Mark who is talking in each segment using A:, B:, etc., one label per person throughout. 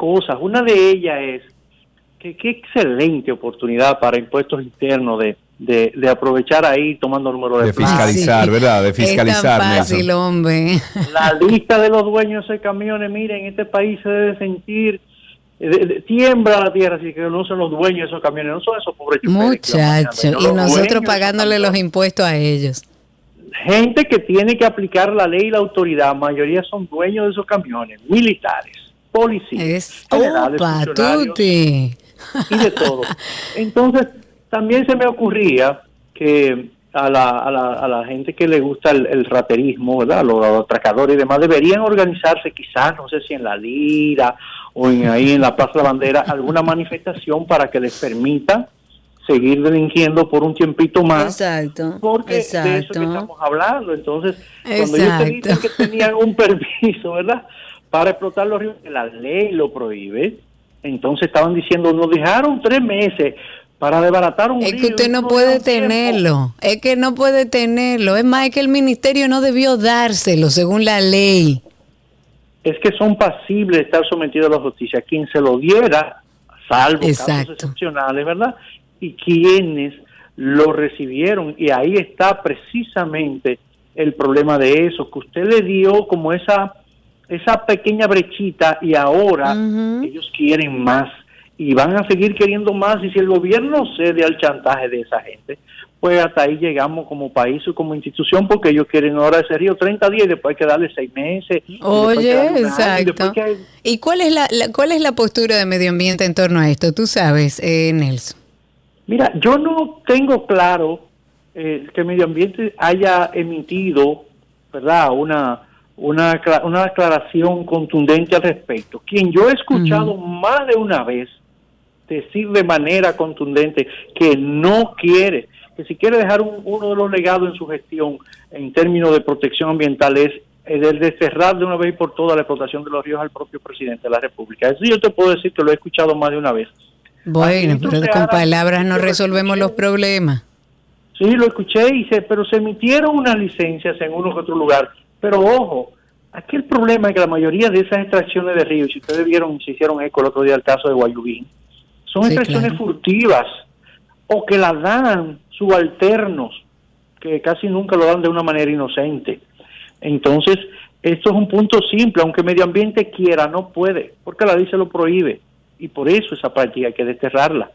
A: cosas. Una de ellas es que qué excelente oportunidad para impuestos internos de, de, de aprovechar ahí tomando números de,
B: De fiscalizar,
C: sí.
B: ¿verdad? De
C: Es tan
B: fiscalizar,
C: fácil,
B: Nelson.
C: hombre.
A: La lista de los dueños de camiones, miren, este país se debe sentir, eh, de- de- tiembla la tierra, así que no son los dueños de esos camiones, no son esos pobres choferes que van manejando,
C: Muchacho,
A: sino
C: y nosotros pagándole los impuestos a ellos.
A: Gente que tiene que aplicar la ley y la autoridad, mayoría son dueños de esos camiones, militares, policías, generales, funcionarios, y de todo. Entonces, también se me ocurría que a la, a la, a la gente que le gusta el, el raterismo, ¿verdad? Los, atracadores y demás, deberían organizarse quizás, no sé si en la Lira o en, ahí en la Plaza de la Bandera, alguna manifestación para que les permita seguir delinquiendo por un tiempito más.
C: Exacto.
A: Porque de eso que
C: exacto.
A: estamos hablando. Entonces, cuando ellos te dicen
C: Exacto.
A: que tenían un permiso, ¿verdad? Para explotar los ríos, que la ley lo prohíbe. Entonces estaban diciendo, nos dejaron tres meses para desbaratar un
C: Es
A: río.
C: que usted no puede
A: dieron tiempo".
C: tenerlo, es que no puede tenerlo. Es más, es que el ministerio no debió dárselo según la ley.
A: Es que son pasibles de estar sometidos a la justicia. Quien se lo diera, salvo
C: Exacto.
A: casos excepcionales, ¿verdad? Y quienes lo recibieron. Y ahí está precisamente el problema de eso, que usted le dio como esa, esa pequeña brechita y ahora ellos quieren más y van a seguir queriendo más. Y si el gobierno cede al chantaje de esa gente, pues hasta ahí llegamos como país o como institución, porque ellos quieren ahora ese río 30 días y después hay que darle 6 meses.
C: Oye,
A: año, y
C: exacto.
A: hay-
C: ¿Y cuál es la, la- cuál es la postura de medio ambiente en torno a esto? Tú sabes, eh, Nelson.
A: Mira, yo no tengo claro eh, que Medio Ambiente haya emitido, ¿verdad?, una, una, una aclaración contundente al respecto. Quien yo he escuchado más de una vez decir de manera contundente que no quiere, que si quiere dejar un- uno de los legados en su gestión en términos de protección ambiental es el de desterrar de una vez y por todas la explotación de los ríos al propio presidente de la República. Eso yo te puedo decir que lo he escuchado más de una vez.
C: Bueno, pero con palabras no resolvemos los problemas.
A: Sí, lo escuché, y se, pero se emitieron unas licencias en uno que otro lugar. Pero ojo, aquí el problema es que la mayoría de esas extracciones de ríos, si ustedes vieron, se hicieron eco el otro día el caso de Guayubín, son
C: Sí,
A: extracciones
C: claro.
A: furtivas o que las dan subalternos, que casi nunca lo dan de una manera inocente. Entonces, esto es un punto simple, aunque medio ambiente quiera, no puede, porque la ley se lo prohíbe. Y por eso esa práctica hay que desterrarla.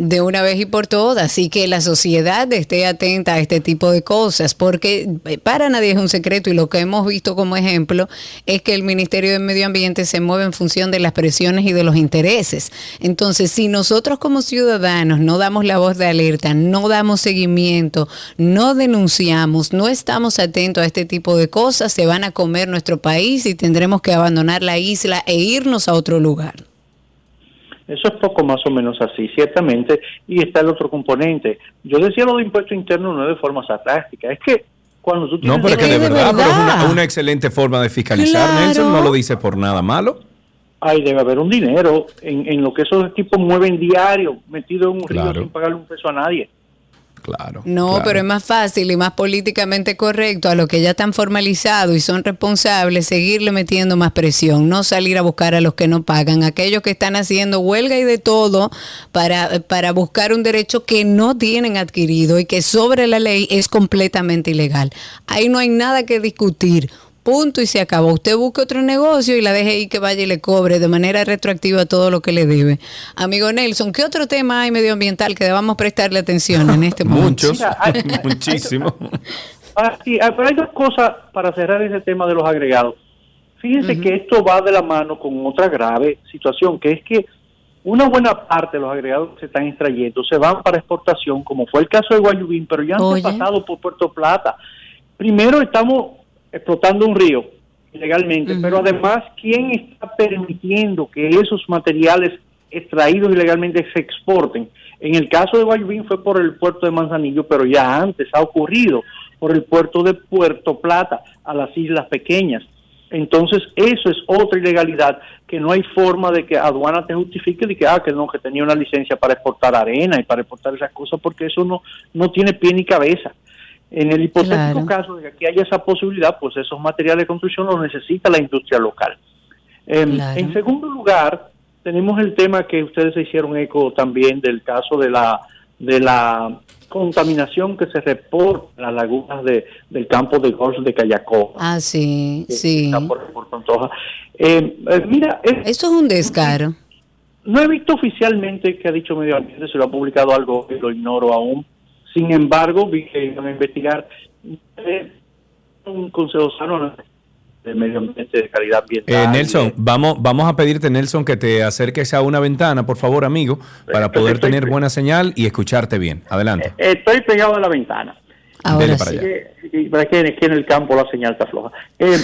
C: De una vez y por todas, así que la sociedad esté atenta a este tipo de cosas, porque eh, para nadie es un secreto y lo que hemos visto como ejemplo es que el Ministerio de Medio Ambiente se mueve en función de las presiones y de los intereses. Entonces, si nosotros como ciudadanos no damos la voz de alerta, no damos seguimiento, no denunciamos, no estamos atentos a este tipo de cosas, se van a comer nuestro país y tendremos que abandonar la isla e irnos a otro lugar.
A: Eso es poco más o menos así, ciertamente. Y está el otro componente. Yo decía lo de impuesto interno no de forma sarcástica. Es que cuando tú tienes...
B: No, pero es que de
C: de
B: verdad, pero es una,
C: verdad.
B: una excelente forma de fiscalizar,
C: Claro.
B: Nelson. No lo dice por nada malo.
A: Ahí debe haber un dinero en, en lo que esos tipos mueven diario, metido en un río
B: Claro.
A: sin pagarle un peso a nadie.
B: Claro.
C: No,
B: claro.
C: pero es más fácil y más políticamente correcto a los que ya están formalizados y son responsables seguirle metiendo más presión, no salir a buscar a los que no pagan, aquellos que están haciendo huelga y de todo para, para buscar un derecho que no tienen adquirido y que sobre la ley es completamente ilegal. Ahí no hay nada que discutir. Punto y se acabó. Usted busque otro negocio y la deje ahí que vaya y le cobre de manera retroactiva todo lo que le debe. Amigo Nelson, ¿qué otro tema hay medioambiental que debamos prestarle atención en este momento?
B: Muchos,
A: hay-
B: muchísimo.
A: Ah, sí, ah, pero hay dos cosas para cerrar ese tema de los agregados. Fíjense que esto va de la mano con otra grave situación, que es que una buena parte de los agregados que se están extrayendo se van para exportación, como fue el caso de Guayubín, pero ya han pasado por Puerto Plata. Primero estamos explotando un río ilegalmente, pero además, ¿quién está permitiendo que esos materiales extraídos ilegalmente se exporten. En el caso de Guayubín fue por el puerto de Manzanillo, pero ya antes ha ocurrido por el puerto de Puerto Plata a las islas pequeñas. Entonces, eso es otra ilegalidad que no hay forma de que aduana te justifique de que, ah, que no, que tenía una licencia para exportar arena y para exportar esas cosas, porque eso no, no tiene pie ni cabeza. En el hipotético caso de que aquí haya esa posibilidad, pues esos materiales de construcción los necesita la industria local. Em, en segundo lugar, tenemos el tema que ustedes se hicieron eco también del caso de la de la contaminación que se reporta en las lagunas de, del campo de golf de Cayacó.
C: Ah, sí, sí.
A: Eh, eh, mira,
C: eso es un descaro.
A: No he visto oficialmente que ha dicho Medio Ambiente, se lo ha publicado algo, que lo ignoro aún. Sin embargo, vi que iban a investigar eh, un consejo sano de medio ambiente, de calidad ambiental.
B: Eh, Nelson, vamos, vamos a pedirte, Nelson, que te acerques a una ventana, por favor, amigo, para poder tener buena señal y escucharte bien. Adelante.
A: Eh, estoy pegado a la ventana.
C: Ahora
A: para allá. para que, en el campo la señal está floja. Eh,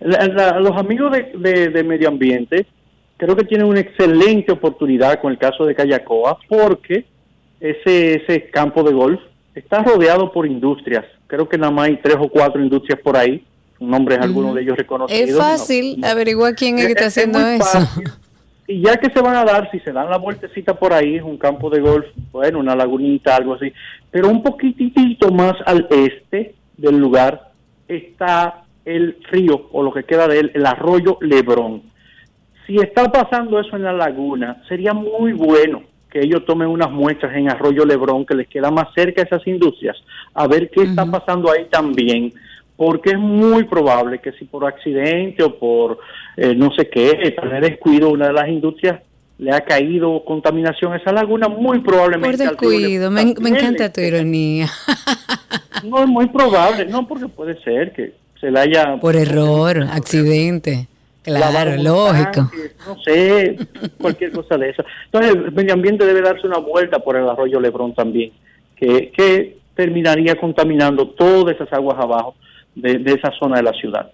A: los amigos de, de, medio ambiente creo que tienen una excelente oportunidad con el caso de Cayacoa porque ese, ese campo de golf está rodeado por industrias creo que nada más hay tres o cuatro industrias por ahí, nombres uh algunos de ellos reconocidos.
C: Es fácil averiguar quién es, que está haciendo eso.
A: Y ya que se van a dar, si se dan la vueltecita por ahí, es un campo de golf, bueno, una lagunita, algo así, pero un poquitito más al este del lugar está el río, o lo que queda de él, el arroyo Lebrón. Si está pasando eso en la laguna, sería muy bueno que ellos tomen unas muestras en Arroyo Lebrón, que les queda más cerca a esas industrias, a ver qué está pasando ahí también, porque es muy probable que si por accidente o por eh, no sé qué, tal vez descuido, una de las industrias le ha caído contaminación a esa laguna, muy probablemente.
C: Por descuido, me, encanta tu ironía.
A: No, es muy probable, no, porque puede ser que se le haya...
C: Por error, accidente. Claro, lógico.
A: no sé, cualquier cosa de eso. Entonces, el medio ambiente debe darse una vuelta por el arroyo Lebrón también, que, que terminaría contaminando todas esas aguas abajo de, de esa zona de la ciudad.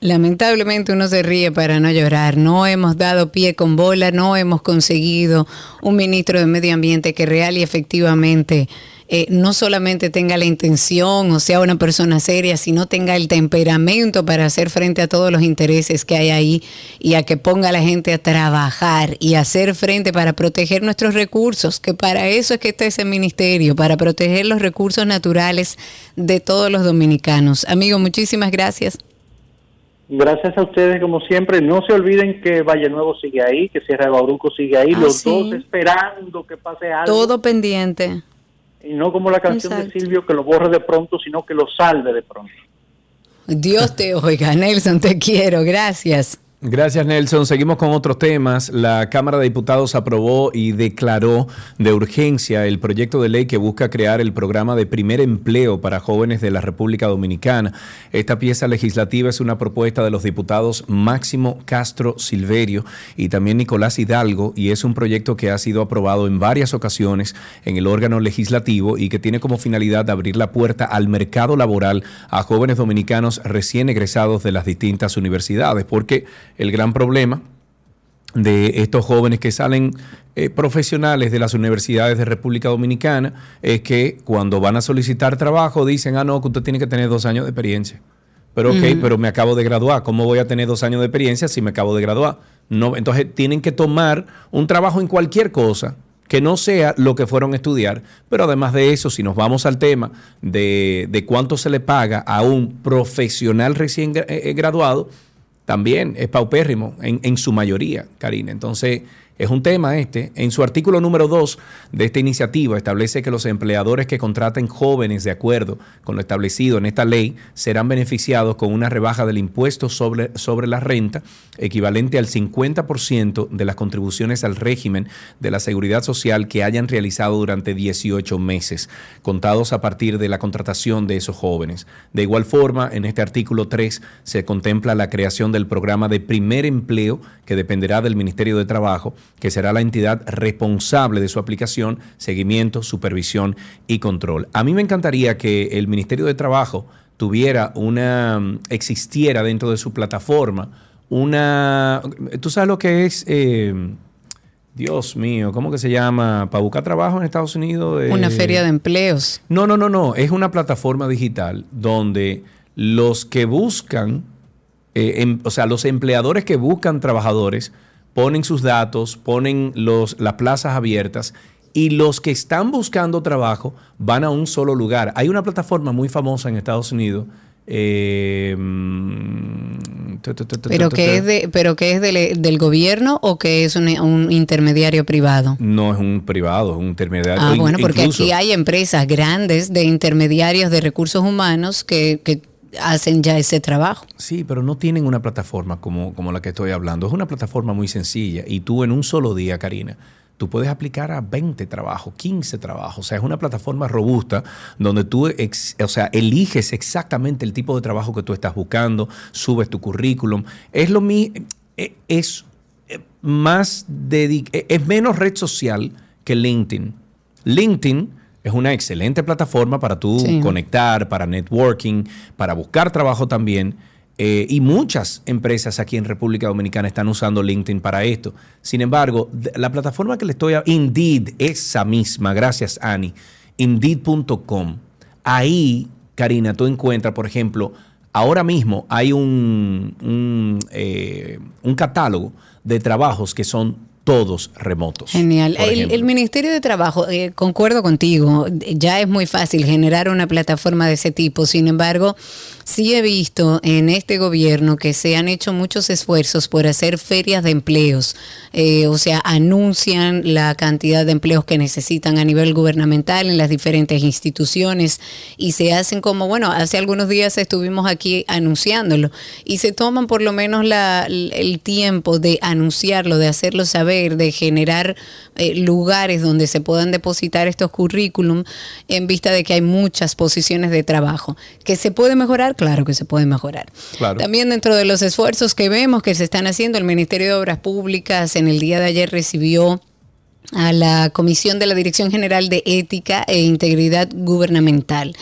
C: Lamentablemente uno se ríe para no llorar. No hemos dado pie con bola, no hemos conseguido un ministro de Medio Ambiente que real y efectivamente eh, no solamente tenga la intención o sea una persona seria, sino tenga el temperamento para hacer frente a todos los intereses que hay ahí y a que ponga a la gente a trabajar y hacer frente para proteger nuestros recursos, que para eso es que está ese ministerio, para proteger los recursos naturales de todos los dominicanos. Amigo, muchísimas gracias.
A: Gracias a ustedes, como siempre. No se olviden que Valle Nuevo sigue ahí, que Sierra de Bauruco sigue ahí, ah, los dos esperando que pase algo.
C: Todo pendiente
A: y no como la canción de Silvio que lo borre de pronto, sino que lo salve de pronto.
C: Dios te oiga, Nelson, te quiero, gracias.
B: Gracias, Nelson. Seguimos con otros temas. La Cámara de Diputados aprobó y declaró de urgencia el proyecto de ley que busca crear el programa de primer empleo para jóvenes de la República Dominicana. Esta pieza legislativa es una propuesta de los diputados Máximo Castro Silverio y también Nicolás Hidalgo y es un proyecto que ha sido aprobado en varias ocasiones en el órgano legislativo y que tiene como finalidad abrir la puerta al mercado laboral a jóvenes dominicanos recién egresados de las distintas universidades, porque el gran problema de estos jóvenes que salen eh, profesionales de las universidades de República Dominicana es que cuando van a solicitar trabajo dicen, ah, no, que usted tiene que tener dos años de experiencia. Pero ok, pero me acabo de graduar. ¿Cómo voy a tener dos años de experiencia si me acabo de graduar? No, entonces tienen que tomar un trabajo en cualquier cosa que no sea lo que fueron a estudiar, pero además de eso, si nos vamos al tema de, de cuánto se le paga a un profesional recién eh, graduado, también es paupérrimo en, en su mayoría, Karina. Entonces, es un tema este. En su artículo número 2 de esta iniciativa establece que los empleadores que contraten jóvenes de acuerdo con lo establecido en esta ley serán beneficiados con una rebaja del impuesto sobre, sobre la renta equivalente al 50% de las contribuciones al régimen de la seguridad social que hayan realizado durante 18 meses, contados a partir de la contratación de esos jóvenes. De igual forma, en este artículo 3 se contempla la creación del programa de primer empleo que dependerá del Ministerio de Trabajo que será la entidad responsable de su aplicación, seguimiento, supervisión y control. A mí me encantaría que el Ministerio de Trabajo tuviera una, existiera dentro de su plataforma una... ¿Tú sabes lo que es... eh, Dios mío, ¿cómo que se llama? Para buscar trabajo en Estados Unidos. eh,
C: Una feria de empleos.
B: No, no, no, no. Es una plataforma digital donde los que buscan, eh, em- o sea, los empleadores que buscan trabajadores ponen sus datos, ponen los, las plazas abiertas y los que están buscando trabajo van a un solo lugar. Hay una plataforma muy famosa en Estados Unidos. eh, mm,
C: Pero que es, de, pero que es del, del gobierno o que es un, un intermediario privado.
B: No es un privado, es un intermediario.
C: Ah, bueno, porque
B: incluso-
C: aquí hay empresas grandes de intermediarios de recursos humanos que, que hacen ya ese trabajo.
B: Sí, pero no tienen una plataforma como, como la que estoy hablando. Es una plataforma muy sencilla y tú en un solo día, Karina, tú puedes aplicar a 20 trabajos, 15 trabajos. O sea, es una plataforma robusta donde tú o sea, eliges exactamente el tipo de trabajo que tú estás buscando, subes tu currículum. Es lo mi eh, es eh, más eh, es menos red social que LinkedIn. LinkedIn es una excelente plataforma para tú
C: Sí.
B: conectar, para networking, para buscar trabajo también. Eh, y muchas empresas aquí en República Dominicana están usando LinkedIn para esto. Sin embargo, la plataforma que le estoy a Indeed, esa misma, gracias Ani, Indeed.com. Ahí, Karina, tú encuentras, por ejemplo, ahora mismo hay un, un, eh, un catálogo de trabajos que son todos remotos.
C: Genial. el Ministerio de Trabajo, eh, concuerdo contigo, ya es muy fácil generar una plataforma de ese tipo. Sin embargo, sí he visto en este gobierno que se han hecho muchos esfuerzos por hacer ferias de empleos. Eh, o sea, anuncian la cantidad de empleos que necesitan a nivel gubernamental en las diferentes instituciones y se hacen como, bueno, hace algunos días estuvimos aquí anunciándolo y se toman por lo menos la- el tiempo de anunciarlo, de hacerlo saber, de generar eh, lugares donde se puedan depositar estos currículum en vista de que hay muchas posiciones de trabajo. ¿Que se puede mejorar? Claro que se puede mejorar.
B: Claro.
C: También dentro de los esfuerzos que vemos que se están haciendo, el Ministerio de Obras Públicas en el día de ayer recibió a la Comisión de la Dirección General de Ética e Integridad Gubernamental.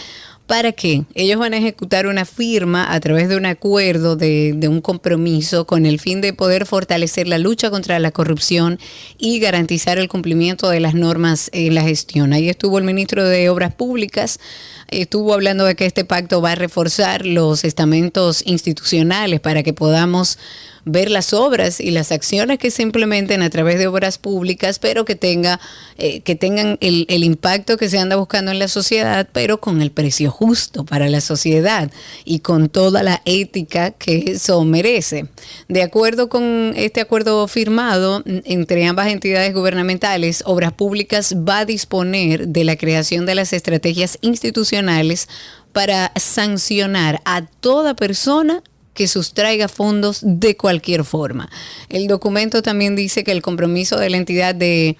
C: ¿Para qué? Ellos van a ejecutar una firma a través de un acuerdo, de, de un compromiso, con el fin de poder fortalecer la lucha contra la corrupción y garantizar el cumplimiento de las normas en la gestión. Ahí estuvo el ministro de Obras Públicas, estuvo hablando de que este pacto va a reforzar los estamentos institucionales para que podamos ver las obras y las acciones que se implementen a través de obras públicas, pero que tenga eh, que tengan el, impacto que se anda buscando en la sociedad, pero con el precio justo para la sociedad y con toda la ética que eso merece. De acuerdo con este acuerdo firmado entre ambas entidades gubernamentales, Obras Públicas va a disponer de la creación de las estrategias institucionales para sancionar a toda persona que sustraiga fondos de cualquier forma. El documento también dice que el compromiso de la entidad de,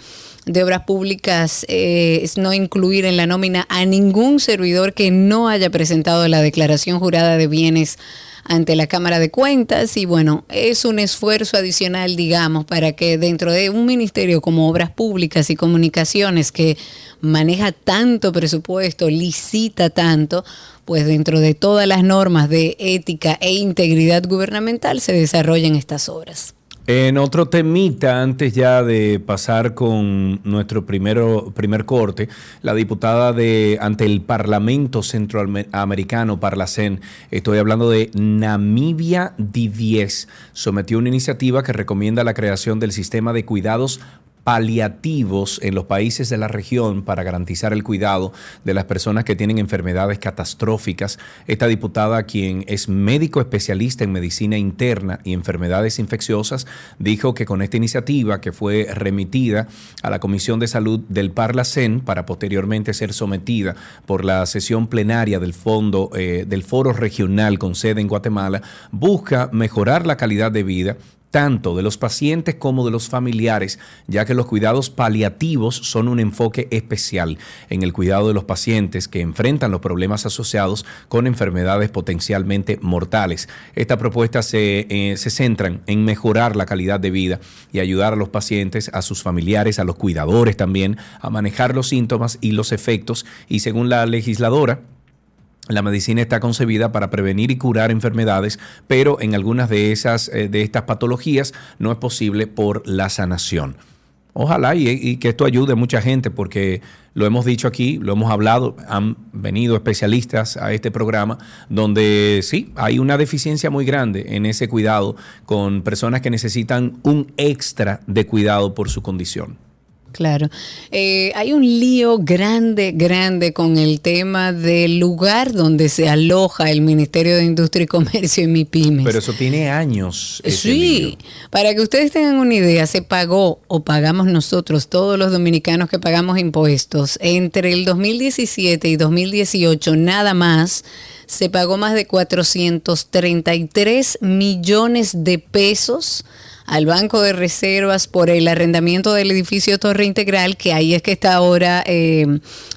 C: obras públicas eh, es no incluir en la nómina a ningún servidor que no haya presentado la declaración jurada de bienes ante la Cámara de Cuentas y bueno, es un esfuerzo adicional, digamos, para que dentro de un ministerio como Obras Públicas y Comunicaciones que maneja tanto presupuesto, licita tanto, pues dentro de todas las normas de ética e integridad gubernamental se desarrollen estas obras.
B: En otro temita, antes ya de pasar con nuestro primero, primer corte, la diputada de ante el Parlamento Centroamericano, Parlacen, estoy hablando de Namibia D10, sometió una iniciativa que recomienda la creación del sistema de cuidados paliativos en los países de la región para garantizar el cuidado de las personas que tienen enfermedades catastróficas. Esta diputada, quien es médico especialista en medicina interna y enfermedades infecciosas, dijo que con esta iniciativa que fue remitida a la Comisión de Salud del Parlacen para posteriormente ser sometida por la sesión plenaria del fondo eh, del Foro Regional con sede en Guatemala, busca mejorar la calidad de vida tanto de los pacientes como de los familiares, ya que los cuidados paliativos son un enfoque especial en el cuidado de los pacientes que enfrentan los problemas asociados con enfermedades potencialmente mortales. Esta propuesta se, eh, se centra en mejorar la calidad de vida y ayudar a los pacientes, a sus familiares, a los cuidadores también, a manejar los síntomas y los efectos y según la legisladora, La medicina está concebida para prevenir y curar enfermedades, pero en algunas de esas eh, de estas patologías no es posible por la sanación. Ojalá y, que esto ayude a mucha gente porque lo hemos dicho aquí, lo hemos hablado, han venido especialistas a este programa donde sí, hay una deficiencia muy grande en ese cuidado con personas que necesitan un extra de cuidado por su condición.
C: Claro. Eh, hay un lío grande, grande con el tema del lugar donde se aloja el Ministerio de Industria y Comercio en MIPIMES.
B: Pero eso tiene años.
C: Sí, para que ustedes tengan una idea, se pagó o pagamos nosotros, todos los dominicanos que pagamos impuestos, entre el 2017 y 2018 nada más se pagó más de 433 millones de pesos al Banco de Reservas por el arrendamiento del edificio Torre Integral, que ahí es que está ahora eh,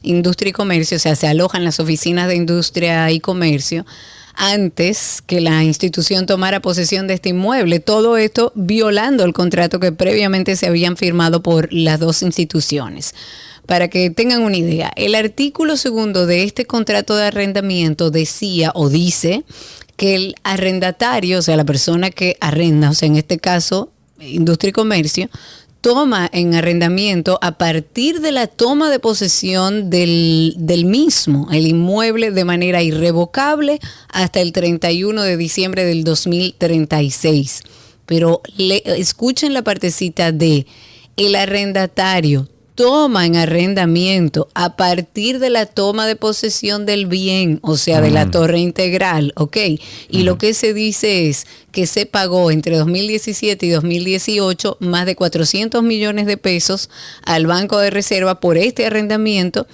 C: Industria y Comercio, o sea, se alojan las oficinas de Industria y Comercio antes que la institución tomara posesión de este inmueble. Todo esto violando el contrato que previamente se habían firmado por las dos instituciones. Para que tengan una idea, el artículo segundo de este contrato de arrendamiento decía o dice que el arrendatario, o sea, la persona que arrenda, o sea, en este caso, industria y comercio, toma en arrendamiento a partir de la toma de posesión del, mismo, el inmueble, de manera irrevocable hasta el 31 de diciembre del 2036. Pero escuchen la partecita de el arrendatario toma en arrendamiento a partir de la toma de posesión del bien, o sea, de la torre integral, ¿ok? Y lo que se dice es que se pagó entre 2017 y 2018 más de 400 millones de pesos al Banco de Reserva por este arrendamiento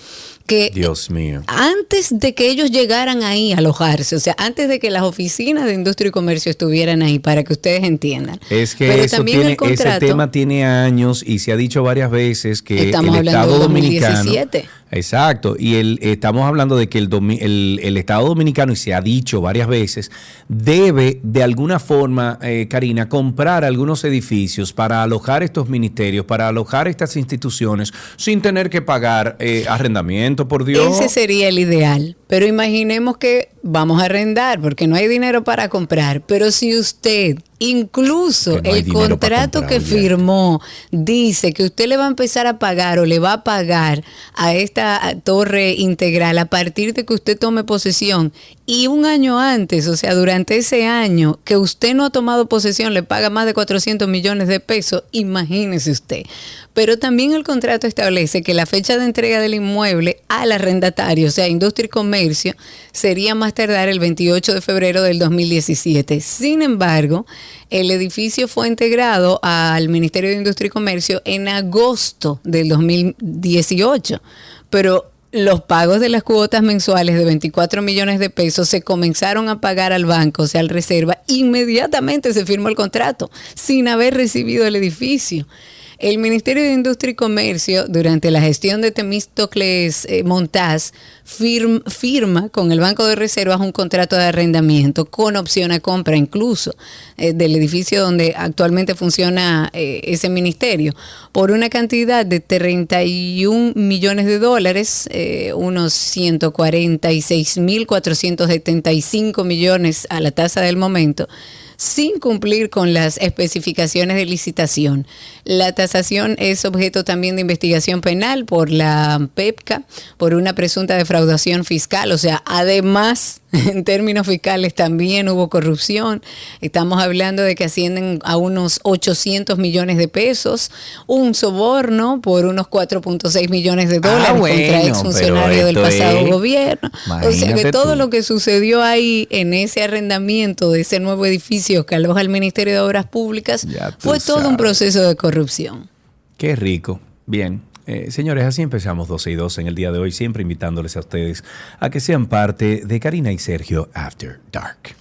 B: Dios mío.
C: antes de que ellos llegaran ahí a alojarse, o sea, antes de que las oficinas de industria y comercio estuvieran ahí, para que ustedes entiendan.
B: Es que también el ese tema tiene años y se ha dicho varias veces que
C: estamos
B: el
C: Estado dominicano, 2017.
B: Exacto, y el, estamos hablando de que el, el, Estado Dominicano, y se ha dicho varias veces, debe de alguna forma, eh, Karina, comprar algunos edificios para alojar estos ministerios, para alojar estas instituciones, sin tener que pagar eh, arrendamiento, por Dios.
C: Ese sería el ideal, pero imaginemos que vamos a arrendar porque no hay dinero para comprar, pero si usted Incluso el contrato que firmó dice que usted le va a empezar a pagar o le va a pagar a esta torre integral a partir de que usted tome posesión y un año antes, o sea, durante ese año que usted no ha tomado posesión, le paga más de 400 millones de pesos, imagínese usted. Pero también el contrato establece que la fecha de entrega del inmueble al arrendatario, o sea, industria y comercio, sería más tardar el 28 de febrero del 2017. Sin embargo, el edificio fue integrado al Ministerio de Industria y Comercio en agosto del 2018. Pero los pagos de las cuotas mensuales de 24 millones de pesos se comenzaron a pagar al banco, o sea, al reserva, inmediatamente se firmó el contrato, sin haber recibido el edificio. El Ministerio de Industria y Comercio, durante la gestión de Temístocles eh, Montaz, firma con el Banco de Reservas un contrato de arrendamiento con opción a compra incluso eh, del edificio donde actualmente funciona eh, ese ministerio por una cantidad de 31 millones de dólares, unos 146 mil 475 millones a la tasa del momento sin cumplir con las especificaciones de licitación. La tasación es objeto también de investigación penal por la PEPCA por una presunta defraudación fiscal, o sea, además en términos fiscales también hubo corrupción. Estamos hablando de que ascienden a unos 800 millones de pesos, un soborno por unos 4.6 millones de dólares ah, contra exfuncionario del pasado gobierno. O sea que todo lo que sucedió ahí en ese arrendamiento de ese nuevo edificio que aloja el Ministerio de Obras Públicas, fue todo un proceso de corrupción.
B: Qué rico. Bien. Eh, señores, así empezamos 12 y 12 en el día de hoy, siempre invitándoles a ustedes a que sean parte de Karina y Sergio After Dark.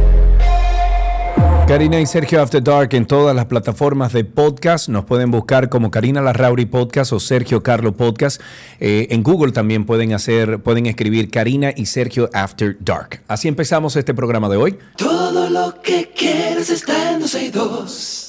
B: Karina y Sergio After Dark en todas las plataformas de podcast. Nos pueden buscar como Karina Larrauri Podcast o Sergio Carlo Podcast. Eh, en Google también pueden hacer, pueden escribir Karina y Sergio After Dark. Así empezamos este programa de hoy.
D: Todo lo que quieres está en 12 y 2.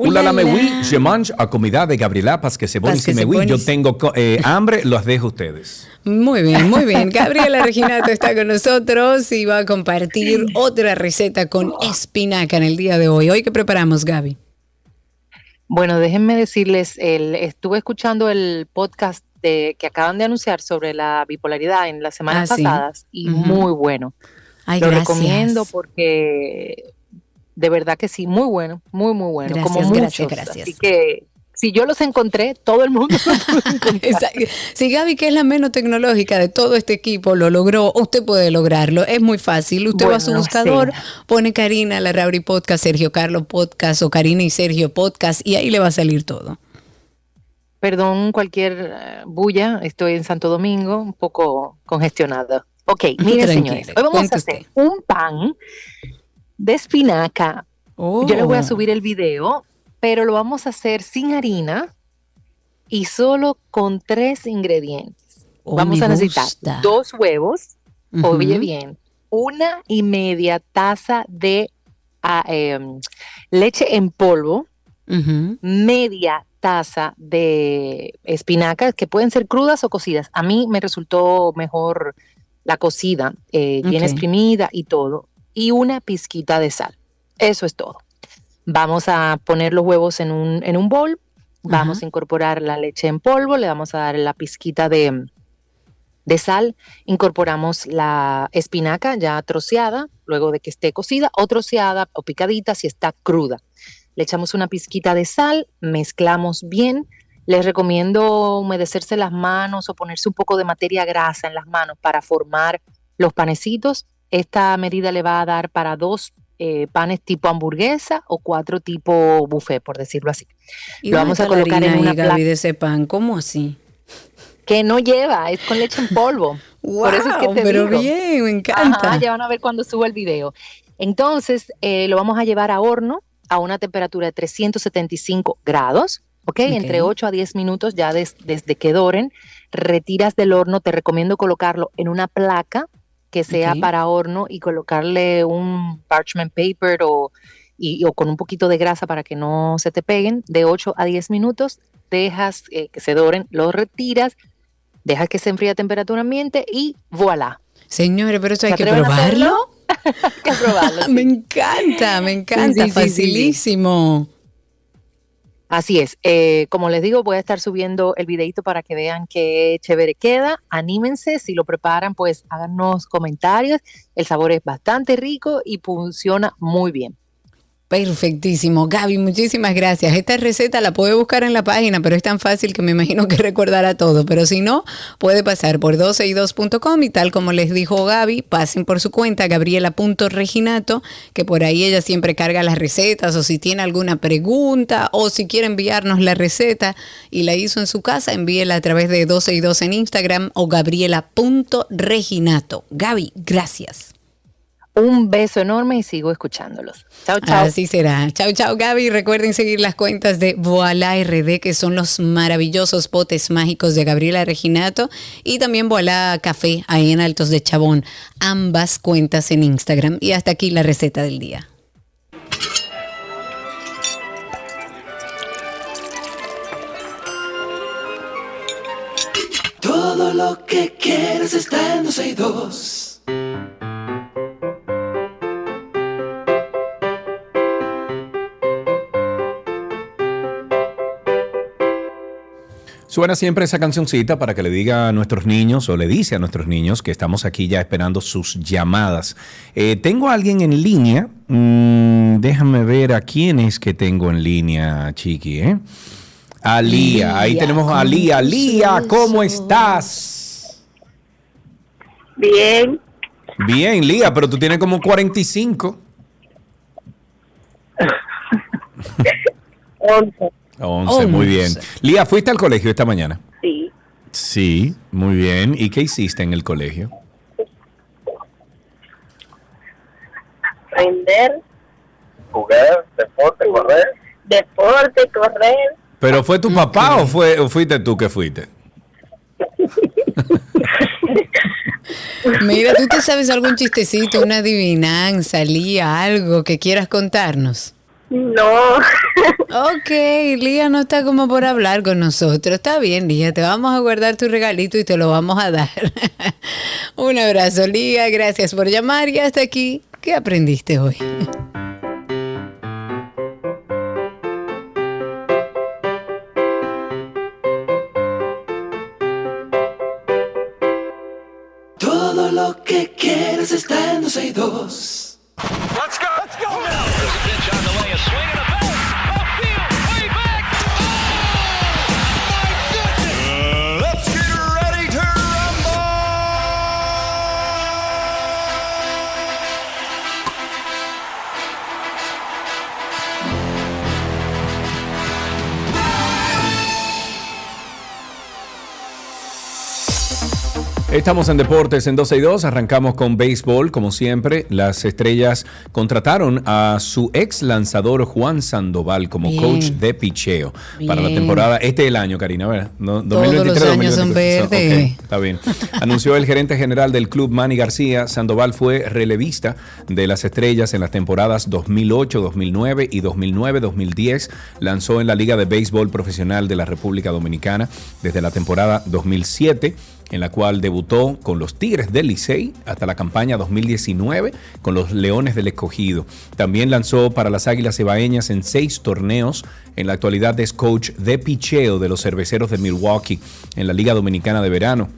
B: Hola la mewi, je mange a comida de Gabriela se pones
C: que
B: y
C: se
B: mewi. Yo tengo eh, hambre, los dejo a ustedes.
C: Muy bien, muy bien. Gabriela Reginato está con nosotros y va a compartir otra receta con espinaca en el día de hoy. Hoy que preparamos, Gaby.
E: Bueno, déjenme decirles, el, estuve escuchando el podcast de, que acaban de anunciar sobre la bipolaridad en las semanas
C: Ah, sí.
E: pasadas y muy bueno.
C: Ay,
E: Lo
C: gracias.
E: recomiendo porque de verdad que sí, muy bueno, muy, muy bueno.
C: Gracias, gracias,
E: muchos.
C: gracias.
E: Así que si yo los encontré, todo el mundo los.
C: Si Gaby, que es la menos tecnológica de todo este equipo, lo logró, usted puede lograrlo. Es muy fácil. Usted va a su buscador,
E: sí.
C: pone Karina Larrauri Podcast, Sergio Carlos Podcast o Karina y Sergio Podcast y ahí le va a salir todo.
E: Perdón cualquier eh, bulla, estoy en Santo Domingo, un poco congestionado. Ok, miren
C: Tranquila,
E: señores, hoy vamos a hacer un pan de espinaca Yo les voy a
C: Oh.
E: subir el video, pero lo vamos a hacer sin harina y solo con tres ingredientes.
C: Oh,
E: vamos a necesitar
C: gusta.
E: dos huevos, oye bien, una y media taza de ah, em, leche en polvo, media taza de espinacas que pueden ser crudas o cocidas. A mí me resultó mejor la cocida, eh, bien exprimida y todo, y una pizquita de sal. Eso es todo. Vamos a poner los huevos en un, en un bowl, vamos
C: Ajá.
E: a incorporar la leche en polvo, le vamos a dar la pizquita de, de sal, incorporamos la espinaca ya troceada, luego de que esté cocida, o troceada o picadita si está cruda. Le echamos una pizquita de sal, mezclamos bien. Les recomiendo humedecerse las manos o ponerse un poco de materia grasa en las manos para formar los panecitos. Esta medida le va a dar para dos eh, panes tipo hamburguesa o cuatro tipo buffet, por decirlo así.
C: ¿Y
E: Lo vamos a colocar en una placa.
C: de ese pan? ¿Cómo así?
E: Que no lleva, es con leche en polvo. Por eso es que
C: Guau,
E: te
C: pero
E: digo.
C: bien, me encanta.
E: Ajá, ya van a ver cuando suba el video. Entonces, eh, lo vamos a llevar a horno a una temperatura de 375 grados, ¿ok? Entre 8 a 10 minutos ya des- desde que doren. Retiras del horno, te recomiendo colocarlo en una placa que sea para horno y colocarle un parchment paper o, y- o con un poquito de grasa para que no se te peguen. De 8 a 10 minutos, dejas eh, que se doren, los retiras, dejas que se enfríe a temperatura ambiente y voilà.
C: Señores, pero eso hay
E: ¿Se
C: que probarlo.
E: Hay que probarlo. sí.
C: Me encanta, me encanta,
E: sí.
C: facilísimo.
E: Así es. Eh, como les digo, voy a estar subiendo el videito para que vean qué chévere queda. Anímense, si lo preparan, pues háganos comentarios. El sabor es bastante rico y funciona muy bien.
C: Perfectísimo. Gaby, muchísimas gracias. Esta receta la puede buscar en la página, pero es tan fácil que me imagino que recordará todo. Pero si no, puede pasar por 12y2.com y tal como les dijo Gaby, pasen por su cuenta gabriela.reginato, que por ahí ella siempre carga las recetas o si tiene alguna pregunta o si quiere enviarnos la receta y la hizo en su casa, envíela a través de 12y2 en Instagram o gabriela.reginato. Gaby, gracias.
E: Un beso enorme y sigo escuchándolos. Chao, chao.
C: Así será. Chao, chao, Gaby. Recuerden seguir las cuentas de Voalá RD, que son los maravillosos potes mágicos de Gabriela Reginato, y también Voalá Café, ahí en Altos de Chabón. Ambas cuentas en Instagram. Y hasta aquí la receta del día.
D: Todo lo que quieres está en dos.
B: Suena siempre esa cancioncita para que le diga a nuestros niños o le dice a nuestros niños que estamos aquí ya esperando sus llamadas. Eh, tengo a alguien en línea. Mm, déjame ver a quién es que tengo en línea, Chiqui. ¿eh? A Lía. Ahí tenemos a
C: ¿cómo
B: Lía. Lía, ¿cómo
C: estás?
F: Bien,
B: Bien, Lía, pero tú tienes como 45.
F: 11,
B: 11, muy bien. Lía, ¿fuiste al colegio esta mañana?
F: sí.
B: Sí, muy bien. ¿Y qué hiciste en el colegio?
F: Aprender,
G: Jugar, deporte, correr.
F: deporte, correr.
B: ¿Pero fue tu papá o, fue, o fuiste tú que fuiste?
C: Mira, ¿tú te sabes algún chistecito, una adivinanza, Lía, algo que quieras contarnos?
F: No,
C: Ok, Lía no está como por hablar con nosotros. Está bien, Lía, te vamos a guardar tu regalito y te lo vamos a dar. Un abrazo, Lía, gracias por llamar y hasta aquí. ¿Qué aprendiste hoy?
D: Que quieres está en 262.
B: Estamos en Deportes en 12 y 2, arrancamos con béisbol, como siempre. Las estrellas contrataron a su ex lanzador Juan Sandoval como
C: Bien.
B: coach de picheo para la temporada. Este es el año, Karina, ¿verdad? No,
C: Todos los años son
B: 2023.
C: verdes.
B: Ok, está bien. Anunció el gerente general del club, Manny García. Sandoval fue relevista de las estrellas en las temporadas 2008, 2009 y 2009-2010. Lanzó en la Liga de Béisbol Profesional de la República Dominicana desde la temporada 2007 en la cual debutó con los Tigres del Licey hasta la campaña 2019 con los Leones del Escogido. También lanzó para las Águilas Cebaeñas en seis torneos. En la actualidad es coach de picheo de los Cerveceros de Milwaukee en la Liga Dominicana de Verano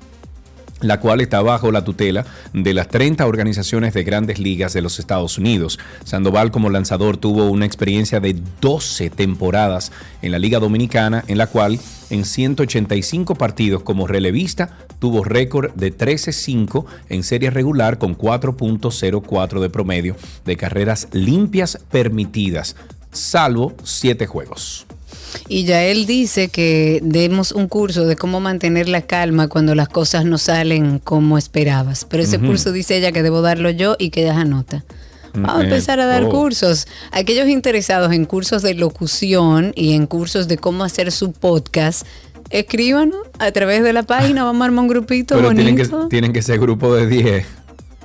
B: la cual está bajo la tutela de las 30 organizaciones de grandes ligas de los Estados Unidos. Sandoval como lanzador tuvo una experiencia de 12 temporadas en la Liga Dominicana, en la cual en 185 partidos como relevista tuvo récord de 13-5 en serie regular con 4.04 de promedio de carreras limpias permitidas, salvo 7 juegos.
C: Y ya él dice que demos un curso de cómo mantener la calma cuando las cosas no salen como esperabas. Pero ese curso dice ella que debo darlo yo y que ella anota. Vamos a
B: Eh,
C: empezar a dar
B: oh.
C: cursos. Aquellos interesados en cursos de locución y en cursos de cómo hacer su podcast, escríbanos a través de la página. Vamos a armar un grupito
B: Pero tienen que,
C: bonito.
B: tienen que ser grupo de 10.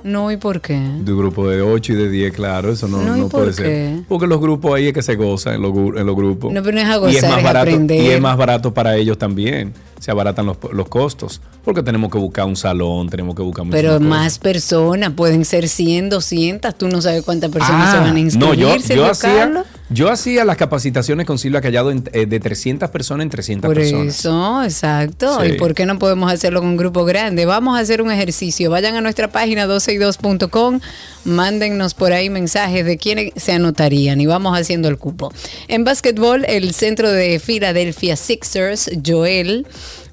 C: No, ¿y por qué?
B: De grupo de 8 y de 10, claro, eso no,
C: No, ¿y
B: no
C: por
B: puede ser.
C: qué?
B: Porque los grupos ahí es que se gozan en los, en los grupos.
C: No, pero no es a
B: y es
C: gozar,
B: más
C: es
B: barato,
C: aprender.
B: Y es más barato para ellos también. Se abaratan los, los costos. Porque tenemos que buscar un salón, tenemos que buscar
C: Pero
B: cosas.
C: más personas, pueden ser 100, 200, tú no sabes cuántas personas se
B: Ah,
C: van a
B: no,
C: inscribir,
B: yo, yo
C: Sergio
B: hacía, yo hacía las capacitaciones con Silvia Callado en- eh, de 300 personas en 300
C: Por
B: personas.
C: eso, exacto.
B: Sí.
C: ¿Y por qué no podemos hacerlo con un grupo grande? Vamos a hacer un ejercicio. Vayan a nuestra página 12y2.com, mándennos por ahí mensajes de quiénes se anotarían y vamos haciendo el cupo. En básquetbol, el centro de Philadelphia Sixers, Joel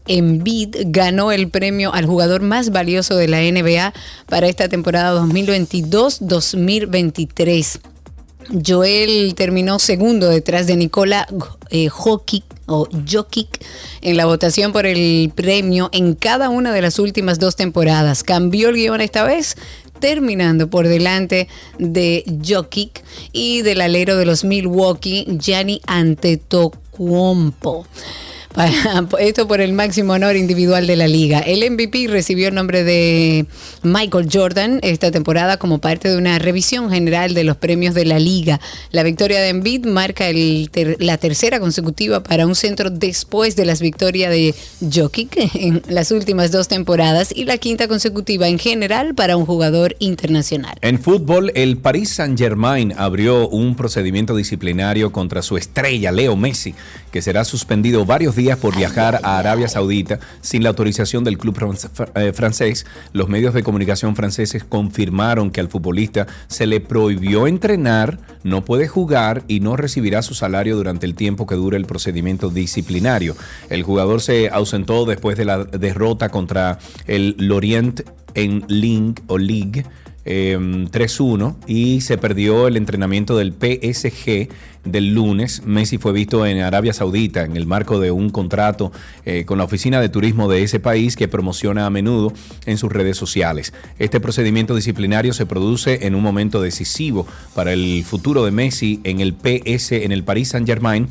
C: Embiid, ganó el premio al jugador más valioso de la NBA para esta temporada 2022-2023. Joel terminó segundo detrás de Nikola eh, Jokic o Jokic en la votación por el premio en cada una de las últimas dos temporadas. Cambió el guion esta vez, terminando por delante de Jokic y del alero de los Milwaukee, Gianni Antetokounmpo. Esto por el máximo honor individual de la liga. El MVP recibió el nombre de Michael Jordan esta temporada como parte de una revisión general de los premios de la liga. La victoria de Embiid marca el ter- la tercera consecutiva para un centro después de las victorias de Jokic en las últimas dos temporadas y la quinta consecutiva en general para un jugador internacional.
B: En fútbol, el Paris Saint-Germain abrió un procedimiento disciplinario contra su estrella, Leo Messi, que será suspendido varios días por viajar a Arabia Saudita sin la autorización del club eh, francés. Los medios de comunicación franceses confirmaron que al futbolista se le prohibió entrenar, no puede jugar y no recibirá su salario durante el tiempo que dure el procedimiento disciplinario. El jugador se ausentó después de la derrota contra el Lorient en Ling o League eh, 3-1 y se perdió el entrenamiento del PSG del lunes. Messi fue visto en Arabia Saudita en el marco de un contrato eh, con la oficina de turismo de ese país que promociona a menudo en sus redes sociales. Este procedimiento disciplinario se produce en un momento decisivo para el futuro de Messi en el PS, en el Paris Saint-Germain